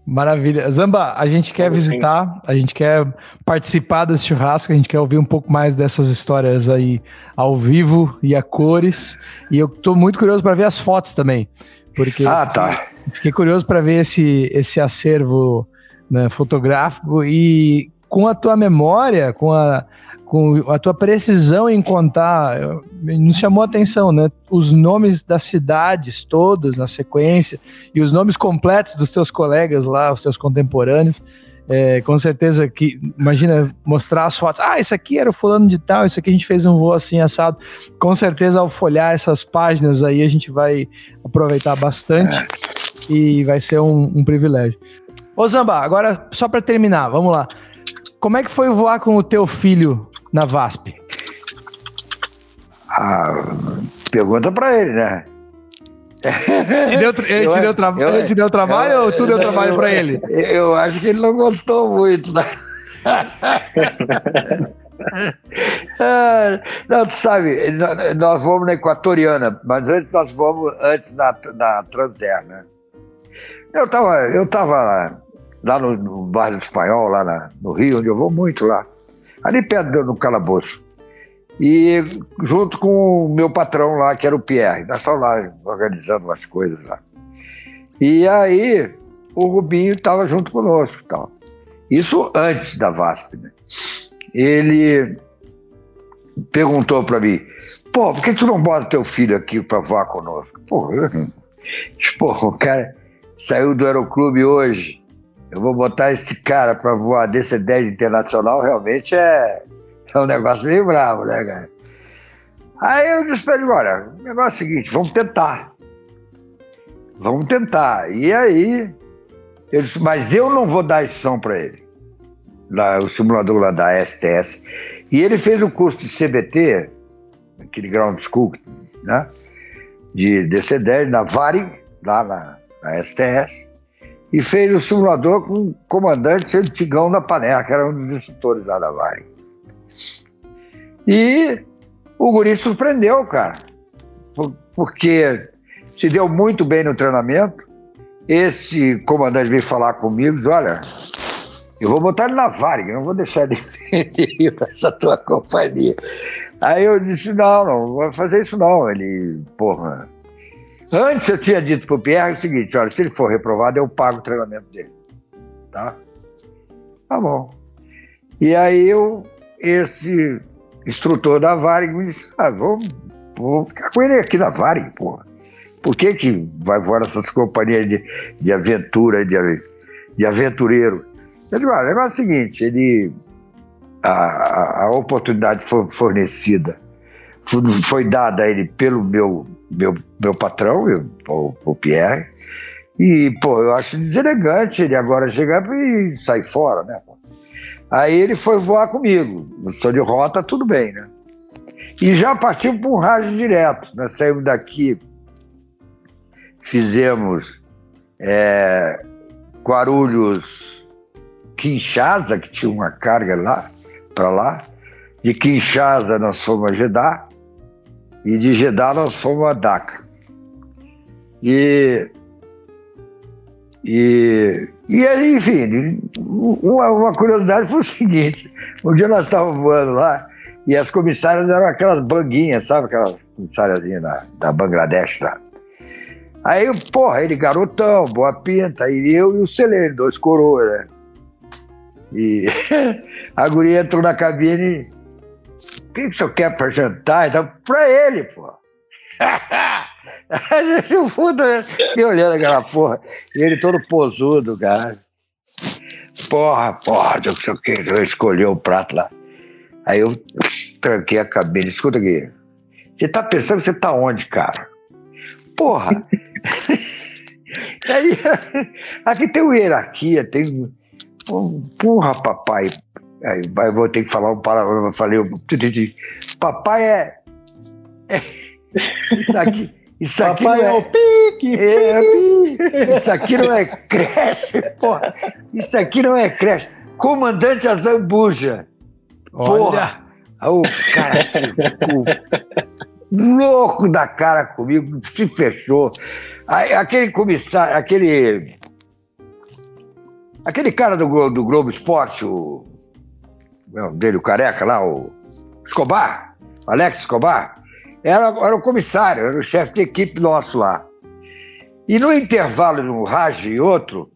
Maravilha. Zamba, a gente quer visitar, a gente quer participar desse churrasco, a gente quer ouvir um pouco mais dessas histórias aí ao vivo e a cores. E eu tô muito curioso para ver as fotos também. Porque ah, tá. Fiquei curioso para ver esse, esse acervo né, fotográfico e com a tua memória, com a, com a tua precisão em contar, nos chamou a atenção, né? Os nomes das cidades todos na sequência e os nomes completos dos teus colegas lá, os teus contemporâneos. É, com certeza que, imagina, mostrar as fotos. Ah, isso aqui era o fulano de tal, isso aqui a gente fez um voo assim assado. Com certeza, ao folhar essas páginas aí, a gente vai aproveitar bastante e vai ser um, um privilégio. Ô Zamba, agora só para terminar, vamos lá. Como é que foi voar com o teu filho na VASP? Ah, pergunta para ele, né? Te deu, ele, eu, te deu tra... eu, ele te deu trabalho eu, ou tu deu trabalho para ele? Eu acho que ele não gostou muito. Né? não, tu sabe, nós fomos na Equatoriana, mas antes nós fomos antes na, na Transair, né? Eu estava eu tava lá no, no bairro do Espanhol, lá na, no Rio, onde eu vou muito lá, ali perto do calabouço. E junto com o meu patrão lá, que era o Pierre, nós estávamos lá organizando umas coisas lá. E aí o Rubinho estava junto conosco. Tal. Isso antes da VASP. Né? Ele perguntou para mim, pô, por que tu não bota teu filho aqui para voar conosco? Pô, eu, pô, o cara saiu do aeroclube hoje, eu vou botar esse cara para voar desse 10 internacional, realmente é, é um negócio meio bravo, né, cara? Aí eu disse para ele, olha, o negócio é o seguinte, vamos tentar. Vamos tentar. E aí, ele disse, mas eu não vou dar instrução para ele. Lá, o simulador lá da STS. E ele fez o curso de CBT, aquele ground school, né? De DC-10 na Varig, lá na, na STS e fez o simulador com o comandante antigão da Panerra, que era um dos instrutores lá da Varig. E o guri surpreendeu, cara, porque se deu muito bem no treinamento. Esse comandante veio falar comigo, disse, olha, eu vou botar ele na Varig, não vou deixar ele ir para essa tua companhia. Aí eu disse, não, não vou fazer isso não. Ele, porra, Antes eu tinha dito para o Pierre o seguinte: olha, se ele for reprovado, eu pago o treinamento dele. Tá? Tá bom. E aí eu, esse instrutor da Varig me disse: ah, vamos, vou ficar com ele aqui na Varig, porra. Por que, que vai voar nessas companhias de, de aventura, de, de aventureiro? Eu digo, ah, o negócio é o seguinte, ele, a, a, a oportunidade foi fornecida foi dada a ele pelo meu, meu, meu patrão, o, o Pierre. E, pô, eu acho deselegante ele agora chegar e sair fora, né? Aí ele foi voar comigo. Eu sou de rota, tudo bem, né? E já partimos para um rádio direto. Nós saímos daqui, fizemos é, Guarulhos, Kinshasa, que tinha uma carga lá, para lá. De Kinshasa nós fomos a Jeddah e de Jeddah nós fomos a Dhaka. E, e, e aí, enfim, uma, uma curiosidade foi o seguinte: um dia nós estávamos voando lá e as comissárias eram aquelas banguinhas, sabe? Aquelas comissárias da, da Bangladesh lá. Aí, porra, ele garotão, boa pinta, e eu e o celeiro, dois coroas, né? E a guria entrou na cabine. O que, que o senhor quer para jantar? Então, para ele, pô. gente fundo, e olhando aquela porra. E ele todo posudo, cara. Porra, porra, não sei o que. Eu escolhi o um prato lá. Aí eu tranquei a cabine. Escuta aqui. Você tá pensando que você tá onde, cara? Porra! Aí, aqui tem hierarquia, tem Porra, papai. Aí eu vou ter que falar um palavrão. Eu falei, papai é. é isso aqui. Isso aqui papai não é, é o pique, é, Isso aqui não é creche, porra. Isso aqui não é creche. Comandante Azambuja. Porra. O cara ficou louco da cara comigo, se fechou. Aquele comissário, aquele Aquele cara do, do Globo Esporte, o. É dele, o careca lá, o Escobar, Alex Escobar, era, era o comissário, era o chefe de equipe nosso lá. E no intervalo de um Raj e outro,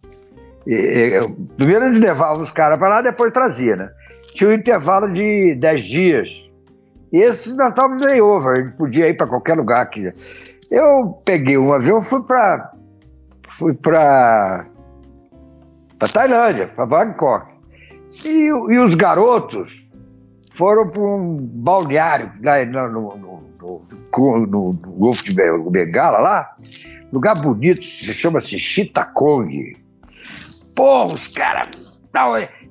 e, e, primeiro eles levavam os caras para lá, depois trazia, né? Tinha um intervalo de 10 dias. E esse nós estávamos over, a gente podia ir para qualquer lugar aqui. Eu peguei um avião, fui para fui para para Tailândia, para Bangkok. E, e, os garotos foram para um balneário no, no, no, no, Golfo de Bengala, lá, lugar bonito, chama-se Chittagong. Pô, os caras.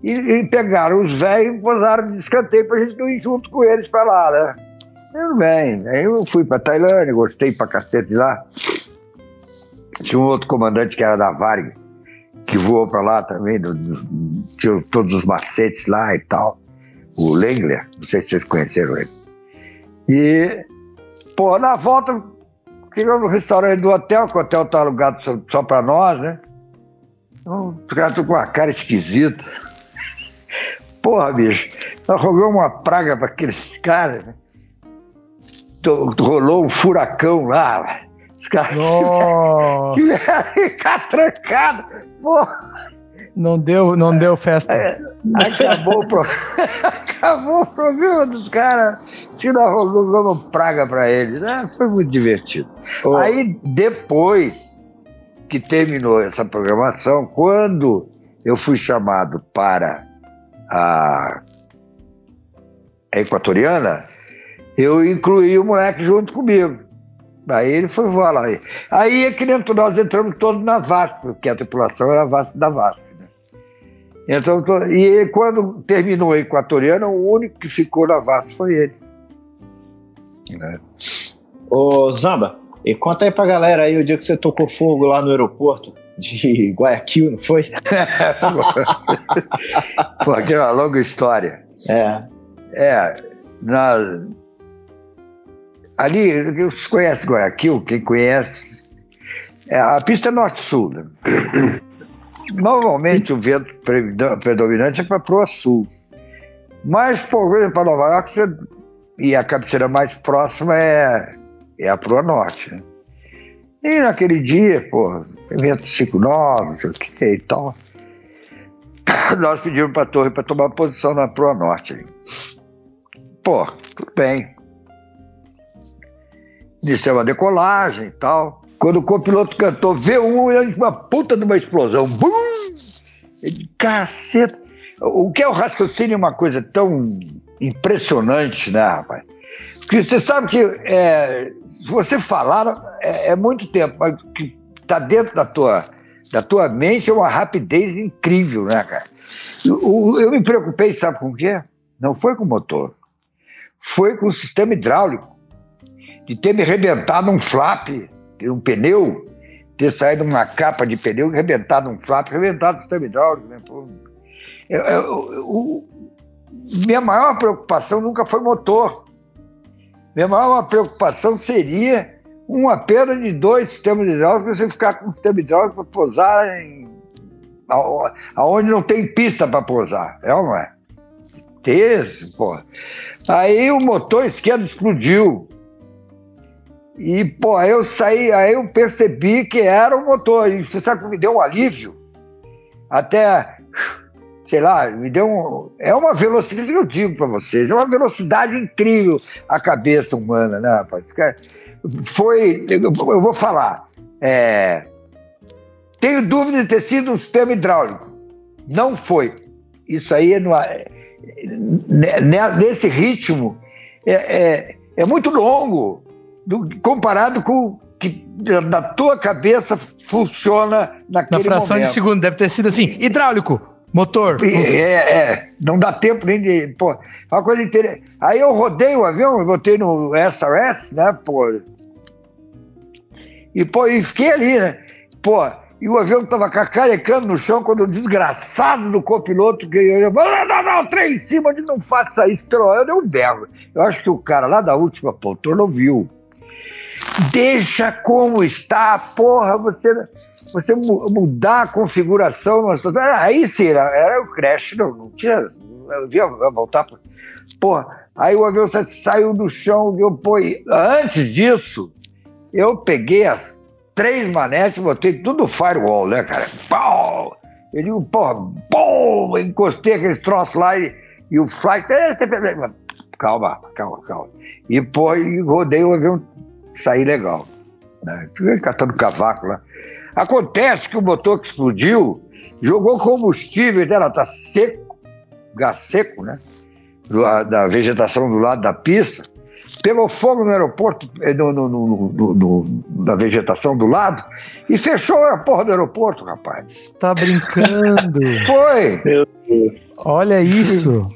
E, e, pegaram os velhos e posaram de escanteio para a gente não ir junto com eles para lá, né? Tudo bem. Aí eu fui para Tailândia, gostei para cacete lá. Tinha um outro comandante que era da Varg que voou para lá também, do, do, tinha todos os macetes lá e tal. O Lengler, não sei se vocês conheceram ele. E, pô, na volta, chegamos no restaurante do hotel, que o hotel tá alugado só, só para nós, né? Então, os caras estão com uma cara esquisita. Porra, bicho, nós jogamos uma praga para aqueles caras, né? Rolou um furacão lá, os caras tiveram, tiveram que ficar trancados. Não deu, não deu festa. É, acabou, o pro... acabou o problema dos caras. Tirou praga para eles. né? foi muito divertido. Oh. Aí, depois que terminou essa programação, quando eu fui chamado para a, a Equatoriana, eu incluí o moleque junto comigo. Aí ele foi voar lá. Aí é que dentro nós entramos todos na VASP, porque a tripulação era a VASP da VASP. Né? Então, e quando terminou a equatoriana, o único que ficou na VASP foi ele. Né? Ô Zamba, e conta aí pra galera aí o dia que você tocou fogo lá no aeroporto de Guayaquil, não foi? Pô, aquela é uma longa história. É. É, na, Ali, você conhece Guayaquil? Quem conhece? É, a pista é norte-sul. Né? Normalmente o vento predominante é para o sul. Mas, por exemplo, para Nova York, você, e a cabeceira mais próxima é, é a proa norte. Né? E naquele dia, pô, vento 5,9, não sei o que e tal. Nós pedimos para a torre para tomar posição na proa norte. Pô, tudo bem iniciou a decolagem e tal. Quando o copiloto cantou V1, uma puta de uma explosão. Bum! Ele, caceta. O que é o raciocínio é uma coisa tão impressionante, né, rapaz? Porque você sabe que é, se você falar é, é muito tempo, mas o que está dentro da tua, da tua mente é uma rapidez incrível, né, cara? Eu, eu me preocupei, sabe com o quê? Não foi com o motor, foi com o sistema hidráulico, de ter me arrebentado um flap, um pneu, ter saído uma capa de pneu, arrebentado um flap, arrebentado o sistema hidráulico. Né? Eu, eu, eu, minha maior preocupação nunca foi motor. Minha maior preocupação seria uma perda de dois sistemas hidráulicos, você ficar com um sistema hidráulico para pousar em, aonde não tem pista para pousar. É ou não é? Esse, pô. Aí o motor esquerdo explodiu. E, pô, eu saí, aí eu percebi que era o motor. E você sabe que me deu um alívio? Até sei lá, me deu um. É uma velocidade eu digo para vocês, é uma velocidade incrível a cabeça humana, né, rapaz? Foi. Eu vou falar. É, tenho dúvida de ter sido um sistema hidráulico. Não foi. Isso aí, não, é, nesse ritmo, é, é, é muito longo do, comparado com que na tua cabeça funciona naquele Na fração momento. de segundo, deve ter sido assim, hidráulico, Motor. É, é, não dá tempo nem de. Pô, uma coisa interessante. Aí eu rodei o avião, eu botei no SRS, né, pô. E, pô, e fiquei ali, né? Pô, e o avião tava cacarecando no chão quando o desgraçado do copiloto que eu não, não, não, trem em cima, de não faça isso. Eu dei um berro. Eu acho que o cara lá da última poltrona viu. Deixa como está, porra, você você mudar a configuração. Aí sim, era, era o crash, não, não tinha. Eu via voltar. Porra, aí o avião saiu do chão, eu pô, antes disso, eu peguei as três manetes, botei tudo firewall, né, cara? Pau! Eu digo, porra, pum! Encostei aquele troço lá e, e o flight. Calma, calma, calma. E, pô, e rodei o avião sair legal. Né? Catando cavaco lá. Acontece que o motor que explodiu jogou combustível, ela está seco, gás seco, né? Da vegetação do lado da pista, pegou fogo no aeroporto, eh, no, no, no, no, na vegetação do lado, e fechou a porra do aeroporto, rapaz. Está brincando. Foi. Meu Deus. Olha isso.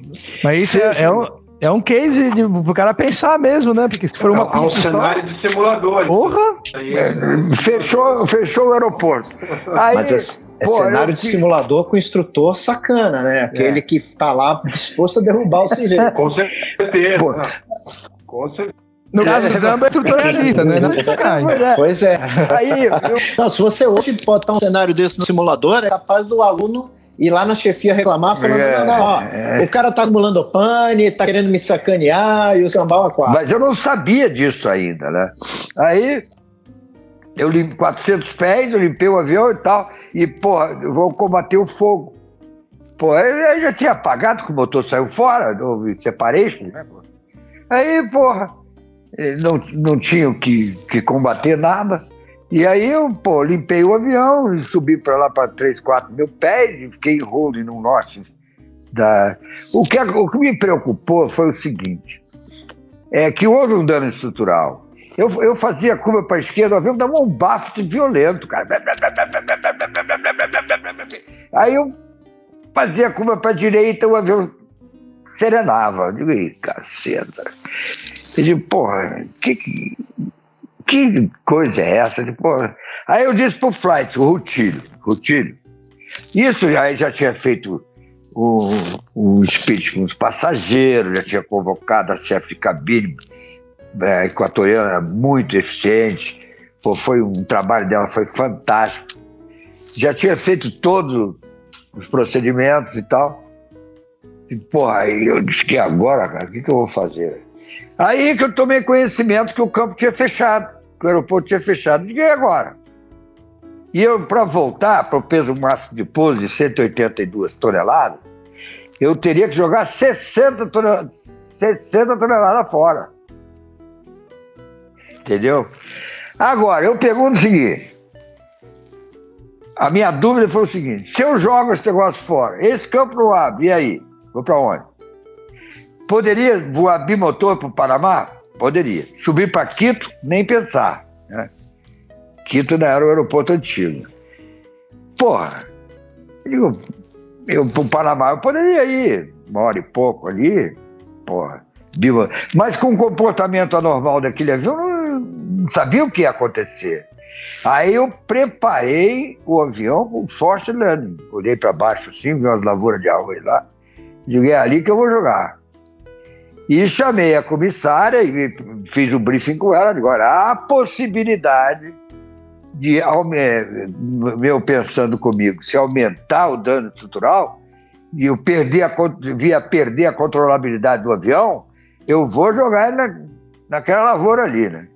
Mas isso é, é, um, é um case de, pro cara pensar mesmo, né? Porque se for uma é, pista. É um cenário só... de simulador. Porra! É, fechou, fechou o aeroporto. Aí, Mas é, é pô, cenário de simulador com instrutor sacana, né? Aquele é. que tá lá disposto a derrubar o sujeito. com certeza. Pô. Com certeza. No caso do Zamba é tutorialista, né? Não é Pois é. Aí, eu... Não, se você hoje botar um cenário desse no simulador, é capaz do aluno ir lá na chefia reclamar, falando: é, não, não, ó, é. o cara tá acumulando pane, tá querendo me sacanear e o sambal a quatro. Mas eu não sabia disso ainda, né? Aí eu limpo 400 pés, eu limpei o avião e tal, e, porra, eu vou combater o fogo. Pô, eu já tinha apagado que o motor saiu fora, do separation, né? Aí, porra, não, não tinha que, que combater nada. E aí eu, pô, limpei o avião e subi para lá para 3, 4 mil pés e fiquei em no norte. Da... O, que, o que me preocupou foi o seguinte, é que houve um dano estrutural. Eu, eu fazia curva para a esquerda, o avião dava um bafo violento, cara. Aí eu fazia curva para a direita, o avião serenava. Eu digo, Ih, caceta. Eu digo, porra, que, que coisa é essa? Aí eu disse pro Flight, o Rutilho, Rutilho, isso já, já tinha feito o, o speech com os passageiros, já tinha convocado a chefe de cabine é, equatoriana muito eficiente, Pô, foi um trabalho dela foi fantástico. Já tinha feito todos os procedimentos e tal. E, porra, aí eu disse que agora, cara, o que, que eu vou fazer? Aí que eu tomei conhecimento que o campo tinha fechado que o aeroporto tinha fechado. Ninguém agora. E eu, para voltar para o peso máximo de pouso de 182 toneladas, eu teria que jogar 60 toneladas, 60 toneladas fora. Entendeu? Agora, eu pergunto o seguinte. A minha dúvida foi o seguinte: se eu jogo esse negócio fora, esse campo não abre, e aí? Vou para onde? Poderia voar bimotor para o Panamá? Poderia. Subir para Quito, nem pensar. Né? Quito não era o aeroporto antigo. Porra, eu eu para o Panamá eu poderia ir, uma hora e pouco ali, porra. Mas com o comportamento anormal daquele avião, eu não sabia o que ia acontecer. Aí eu preparei o avião com forte landing. Olhei para baixo assim, vi umas lavouras de arroz lá. Digo, é ali que eu vou jogar. E chamei a comissária e fiz o um briefing com ela. Agora, há possibilidade de, meu pensando comigo, se aumentar o dano estrutural e eu perder a, via perder a controlabilidade do avião, eu vou jogar na, naquela lavoura ali, né?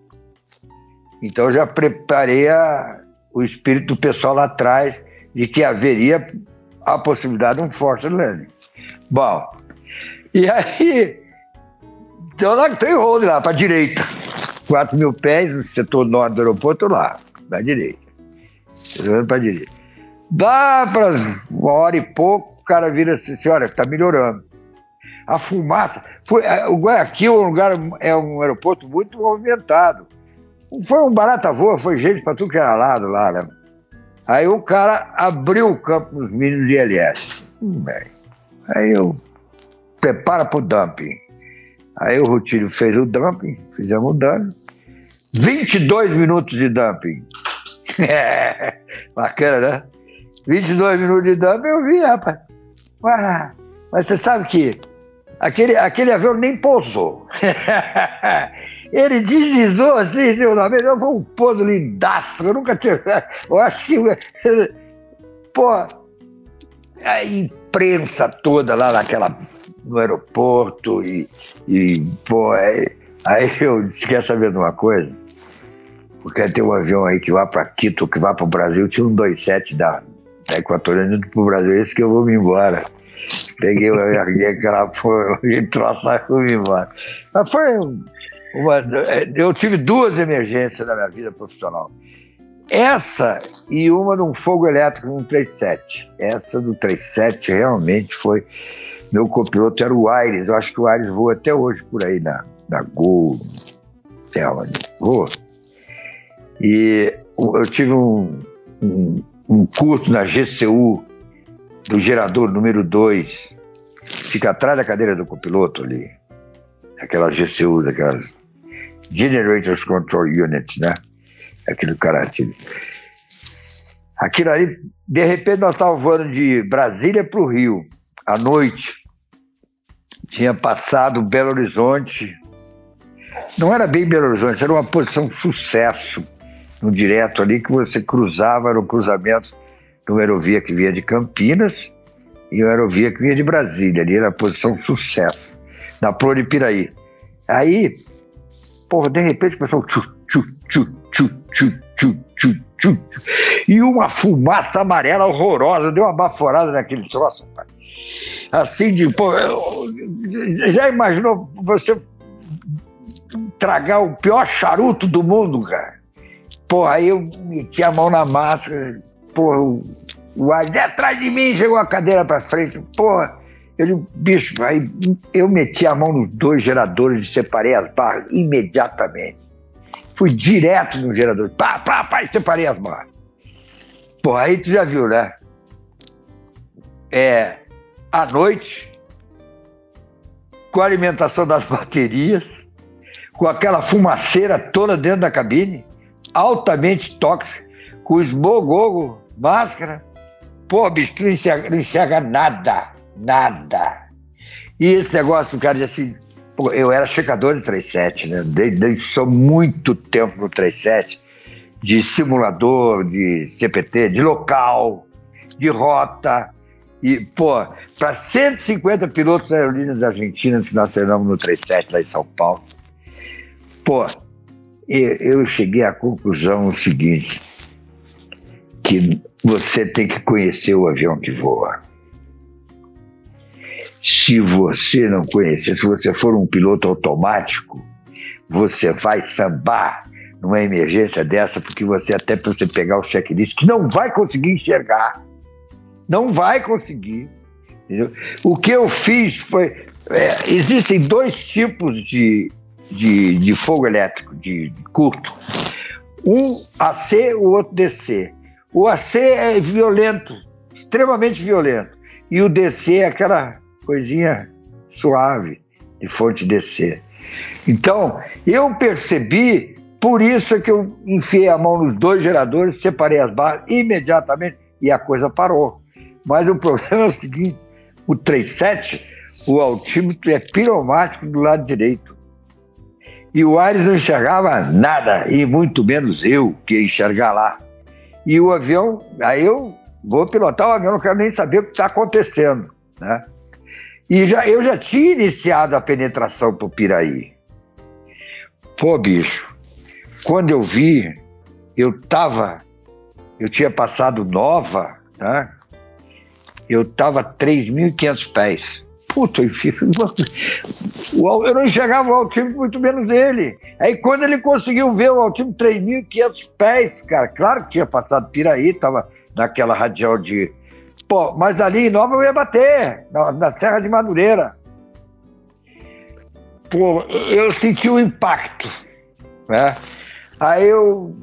Então já preparei a, o espírito do pessoal lá atrás de que haveria a possibilidade de um force landing. Bom, e aí, então lá tem hold lá, para direita. 4 mil pés no setor norte do aeroporto lá, da direita. Para a direita. Dá para uma hora e pouco, o cara vira assim, olha, está melhorando. A fumaça. Foi, é, o Guayaquil é um lugar, é um aeroporto muito movimentado. Foi um barata voa, foi gente para tudo que era lado lá, né? Aí o cara abriu o campo nos mínimos de ILS. Hum, bem. Aí eu prepara para o dumping. Aí o Rutilho fez o dumping, fizemos o dumping. 22 minutos de dumping. Bacana, né? 22 minutos de dumping eu vi, rapaz. Mas você sabe que aquele, aquele avião nem pousou. Ele deslizou assim, seu nome, foi um pouso lindaço. Eu nunca tinha. Eu acho que. Pô, a imprensa toda lá naquela, no aeroporto e, e pô, aí, aí eu quer saber de uma coisa? Porque tem um avião aí que vai para Quito, que vai para o Brasil, tinha um 27 da, da Equatoriana indo para o Brasil, esse que eu vou me embora. Peguei, aquela porra, troço e fui embora. Mas foi uma, eu tive duas emergências na minha vida profissional. Essa e uma de um fogo elétrico no 37. Essa do 37 realmente foi. Meu copiloto era o Aires. Eu acho que o Aires voa até hoje por aí na, na Gol, sei onde. Voa. E eu tive um, um, um curso na GCU do gerador número 2. Fica atrás da cadeira do copiloto ali. Aquelas GCU, aquelas Generators Control Unit, né? Aquele cara aquele. Aquilo ali, de repente nós estávamos voando de Brasília para o Rio, à noite. Tinha passado Belo Horizonte. Não era bem Belo Horizonte, era uma posição sucesso no direto ali que você cruzava, era um cruzamento de uma aerovia que vinha de Campinas e uma aerovia que vinha de Brasília. Ali era a posição sucesso, na Pluripiraí. Aí Porra, de repente o pessoal. Tchu, tchu, tchu, tchu, tchu, tchu, tchu, tchu, e uma fumaça amarela horrorosa, deu uma baforada naquele troço, pai. Assim de. Pô, já imaginou você tragar o pior charuto do mundo, cara? Porra, aí eu meti a mão na massa, porra, o, o ar atrás de mim, chegou a cadeira pra frente, porra. Ele, bicho, aí eu meti a mão nos dois geradores e separei as barras imediatamente. Fui direto no gerador, pá, pá, pá, e separei as barras. Pô, aí tu já viu, né? É, à noite, com a alimentação das baterias, com aquela fumaceira toda dentro da cabine, altamente tóxica, com esmogogo, máscara. Pô, bicho, não enxerga, não enxerga nada nada. E esse negócio, cara diz assim, pô, eu era checador de 37, né? Desde, só muito tempo no 37, de simulador, de CPT, de local, de rota. E, pô, para 150 pilotos aerolíneas argentinas que nós treinamos no 37 lá em São Paulo, pô, eu cheguei à conclusão seguinte, que você tem que conhecer o avião que voa. Se você não conhecer, se você for um piloto automático, você vai sambar numa emergência dessa, porque você, até para você pegar o checklist, que não vai conseguir enxergar, não vai conseguir. Entendeu? O que eu fiz foi. É, existem dois tipos de de, de fogo elétrico, de, de curto. Um AC, o outro DC. O AC é violento, extremamente violento. E o DC é aquela coisinha suave de fonte DC. Então, eu percebi, por isso é que eu enfiei a mão nos dois geradores, separei as barras imediatamente e a coisa parou. Mas o problema é o seguinte: o 37, o altímetro é piromático do lado direito. E o Ares não enxergava nada, e muito menos eu que ia enxergar lá. E o avião, aí eu vou pilotar o avião, não quero nem saber o que está acontecendo. Né? E já, eu já tinha iniciado a penetração para o Piraí. Pô, bicho, quando eu vi, eu tava, eu tinha passado Nova, né? Eu tava 3.500 pés. Puta, eu não enxergava o altímetro, muito menos ele. Aí quando ele conseguiu ver o altímetro 3.500 pés, cara, claro que tinha passado Piraí, tava naquela radial de Pô, mas ali em Nova eu ia bater, na, na Serra de Madureira. Pô, eu senti o um impacto, né? Aí eu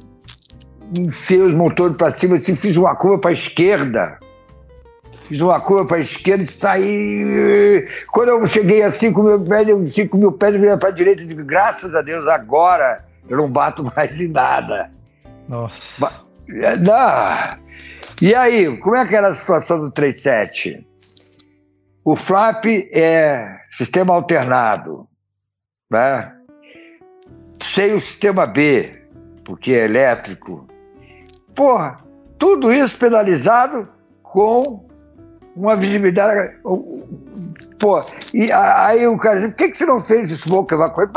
enfiei os motores para cima, assim, fiz uma curva para a esquerda. Fiz uma curva para a esquerda e saí. Quando eu cheguei a 5 mil pés, eu 5 mil pés, eu para a direita e digo, graças a Deus, agora eu não bato mais em nada. Nossa. Não. E aí, como é que era a situação do 37? O flap é sistema alternado, né? sem o sistema B, porque é elétrico. Porra, tudo isso penalizado com uma visibilidade. Pô, e aí o cara diz, por que, que você não fez smoke evacuation?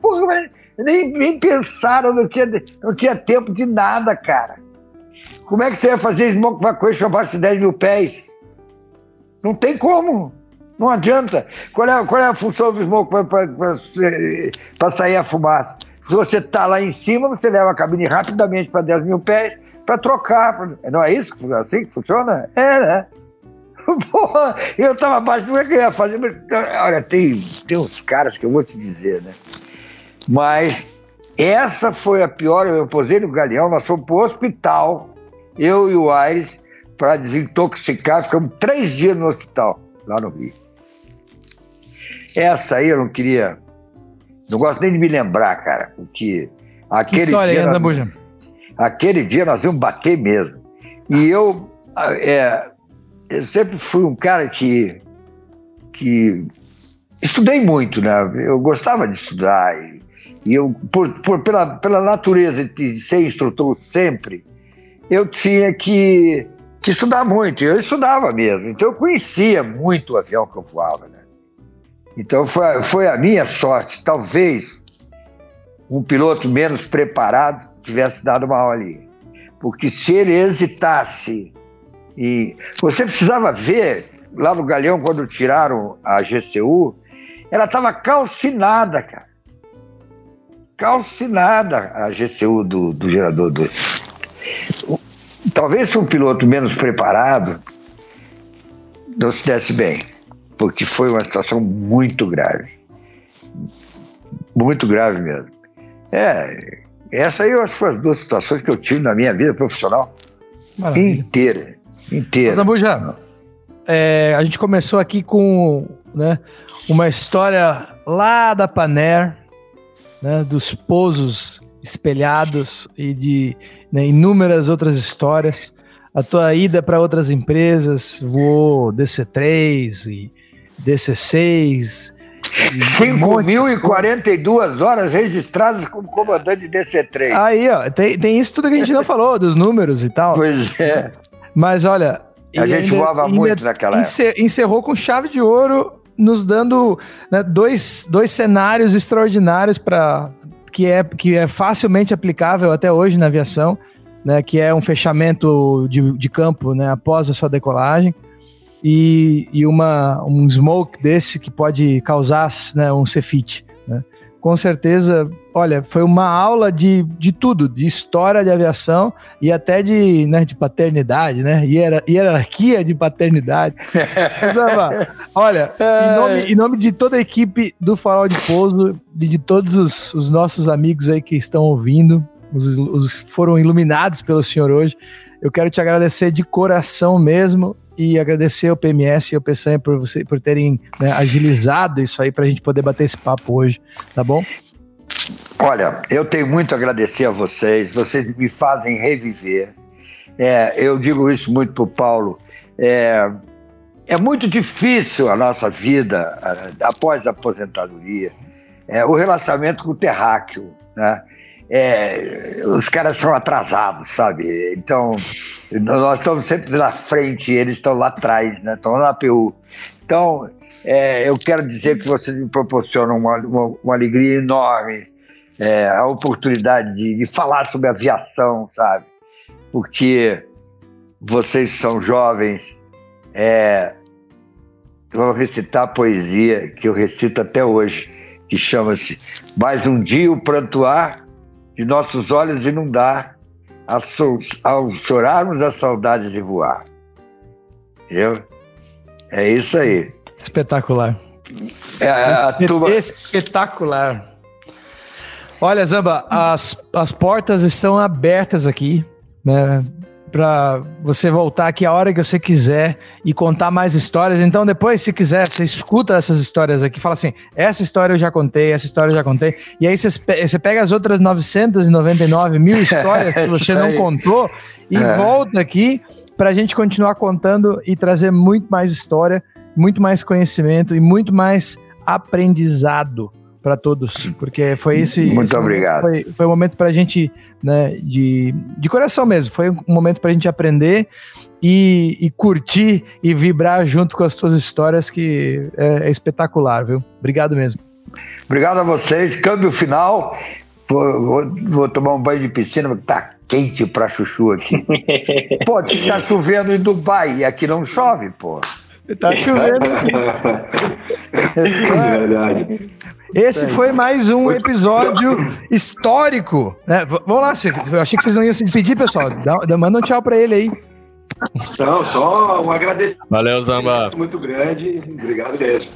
Porra, nem, nem pensaram, não tinha, não tinha tempo de nada, cara. Como é que você ia fazer smoke evacuation abaixo de 10 mil pés? Não tem como. Não adianta. Qual é, qual é a função do smoke para sair a fumaça? Se você está lá em cima, você leva a cabine rapidamente para 10 mil pés para trocar. Não é isso assim que funciona? É, né? Porra, eu estava abaixo, como é que eu ia fazer? Olha, tem, tem uns caras que eu vou te dizer, né? Mas essa foi a pior. Eu posei no Galeão, nós fomos para o hospital eu e o Aires, para desintoxicar, ficamos três dias no hospital, lá no Rio. Essa aí eu não queria. Não gosto nem de me lembrar, cara, porque aquele que história dia. Aí, nós, aquele dia nós íamos bater mesmo. E eu, é, eu sempre fui um cara que, que estudei muito, né? Eu gostava de estudar. E, e eu, por, por, pela, pela natureza de ser instrutor sempre, eu tinha que, que estudar muito. Eu estudava mesmo. Então eu conhecia muito o avião que eu voava. Né? Então foi, foi a minha sorte. Talvez um piloto menos preparado tivesse dado uma ali. Porque se ele hesitasse e você precisava ver lá no Galeão quando tiraram a GCU, ela estava calcinada, cara. Calcinada a GCU do, do gerador 2. Talvez se um piloto menos preparado não se desse bem, porque foi uma situação muito grave. Muito grave mesmo. É, essa aí eu acho que foi as duas situações que eu tive na minha vida profissional Maravilha. inteira. Inteira. Zambuja, é, a gente começou aqui com né, uma história lá da Paner, né, dos pousos espelhados e de né, inúmeras outras histórias. A tua ida para outras empresas, voou DC3 e DC6. 5.042 horas registradas como comandante de DC3. Aí, ó, tem, tem isso tudo que a gente não falou, dos números e tal. Pois é. Mas olha. A gente ainda, voava ainda muito naquela encer, época. Encerrou com chave de ouro, nos dando né, dois, dois cenários extraordinários para que é, que é facilmente aplicável até hoje na aviação, né, que é um fechamento de, de campo né, após a sua decolagem e, e uma, um smoke desse que pode causar né, um cefit. Com certeza, olha, foi uma aula de, de tudo, de história de aviação e até de, né, de paternidade, né? hierarquia de paternidade. olha, em nome, em nome de toda a equipe do Farol de Pouso e de todos os, os nossos amigos aí que estão ouvindo, os, os foram iluminados pelo senhor hoje. Eu quero te agradecer de coração mesmo e agradecer ao PMS e ao Peçanha por, você, por terem né, agilizado isso aí para a gente poder bater esse papo hoje, tá bom? Olha, eu tenho muito a agradecer a vocês, vocês me fazem reviver. É, eu digo isso muito para o Paulo. É, é muito difícil a nossa vida após a aposentadoria, é, o relacionamento com o terráqueo, né? É, os caras são atrasados, sabe? Então, nós estamos sempre na frente eles estão lá atrás, né? Estão na APU. Então, é, eu quero dizer que vocês me proporcionam uma, uma, uma alegria enorme, é, a oportunidade de, de falar sobre aviação, sabe? Porque vocês são jovens, é, vão recitar a poesia que eu recito até hoje, que chama-se Mais um dia o prantoar de nossos olhos inundar ao chorarmos a saudade de voar. Eu, é isso aí. Espetacular. É, a turma... Espetacular. Olha, Zamba, as, as portas estão abertas aqui, né? Para você voltar aqui a hora que você quiser e contar mais histórias. Então, depois, se quiser, você escuta essas histórias aqui, fala assim: essa história eu já contei, essa história eu já contei. E aí você, pega as outras 999 mil histórias que você não contou e é. volta aqui para a gente continuar contando e trazer muito mais história, muito mais conhecimento e muito mais aprendizado para todos, porque foi esse. Muito esse obrigado. Foi, foi um momento para a gente, né, de, de coração mesmo. Foi um momento para a gente aprender e, e, curtir e vibrar junto com as suas histórias, que é, é, espetacular, viu? Obrigado mesmo. Obrigado a vocês. Câmbio final. Vou, vou, vou tomar um banho de piscina, porque tá quente pra chuchu aqui. pô, tá chovendo em Dubai e aqui não chove, pô. Tá chovendo. é verdade. Esse foi mais um episódio histórico. Né? Vamos lá, eu achei que vocês não iam se despedir, pessoal. Dá, dá, manda um tchau pra ele aí. Não, só um agradecimento. Valeu, Zamba. Muito grande. Obrigado mesmo.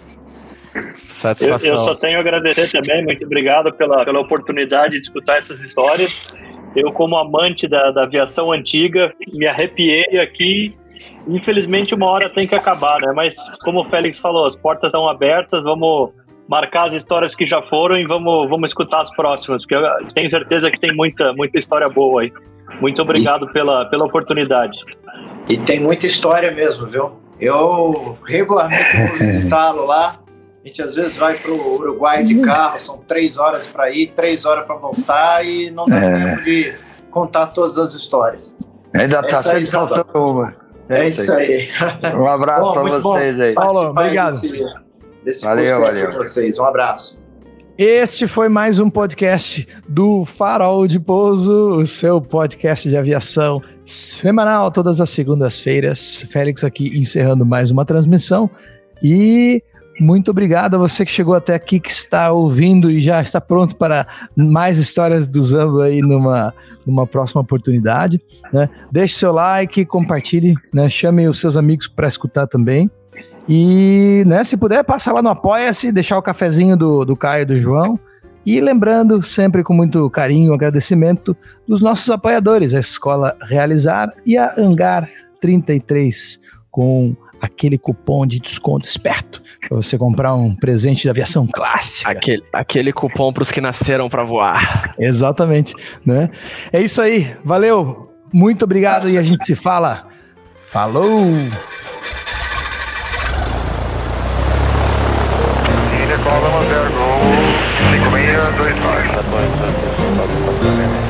Satisfação. Eu, eu, só tenho a agradecer também. Muito obrigado pela, pela oportunidade de escutar essas histórias. Eu, como amante da, da aviação antiga, me arrepiei aqui. Infelizmente, uma hora tem que acabar, né? Mas, como o Félix falou, as portas estão abertas. Vamos marcar as histórias que já foram e vamos, vamos escutar as próximas, porque eu tenho certeza que tem muita, muita história boa aí. Muito obrigado e, pela, pela oportunidade. E tem muita história mesmo, viu? Eu regularmente vou visitá-lo lá. A gente às vezes vai para o Uruguai de carro, são três horas para ir, três horas para voltar e não dá é. tempo de contar todas as histórias. Ainda está sempre faltando uma. É, é isso aí. Um abraço para vocês aí. Paulo, obrigado. Desse, valeu, valeu. vocês. Um abraço. Este foi mais um podcast do Farol de Pouso, o seu podcast de aviação semanal, todas as segundas-feiras. Félix aqui encerrando mais uma transmissão. E muito obrigado a você que chegou até aqui, que está ouvindo e já está pronto para mais histórias do Zamba aí numa, numa próxima oportunidade. Né? Deixe seu like, compartilhe, né? chame os seus amigos para escutar também. E, né, se puder, passa lá no Apoia-se, deixar o cafezinho do, do Caio e do João. E lembrando, sempre com muito carinho agradecimento, dos nossos apoiadores, a Escola Realizar e a Hangar 33, com aquele cupom de desconto esperto para você comprar um presente de aviação clássica. Aquele, aquele cupom para os que nasceram para voar. Exatamente, né? É isso aí. Valeu. Muito obrigado e a gente se fala. Falou! Brahma Zero Go, 5625.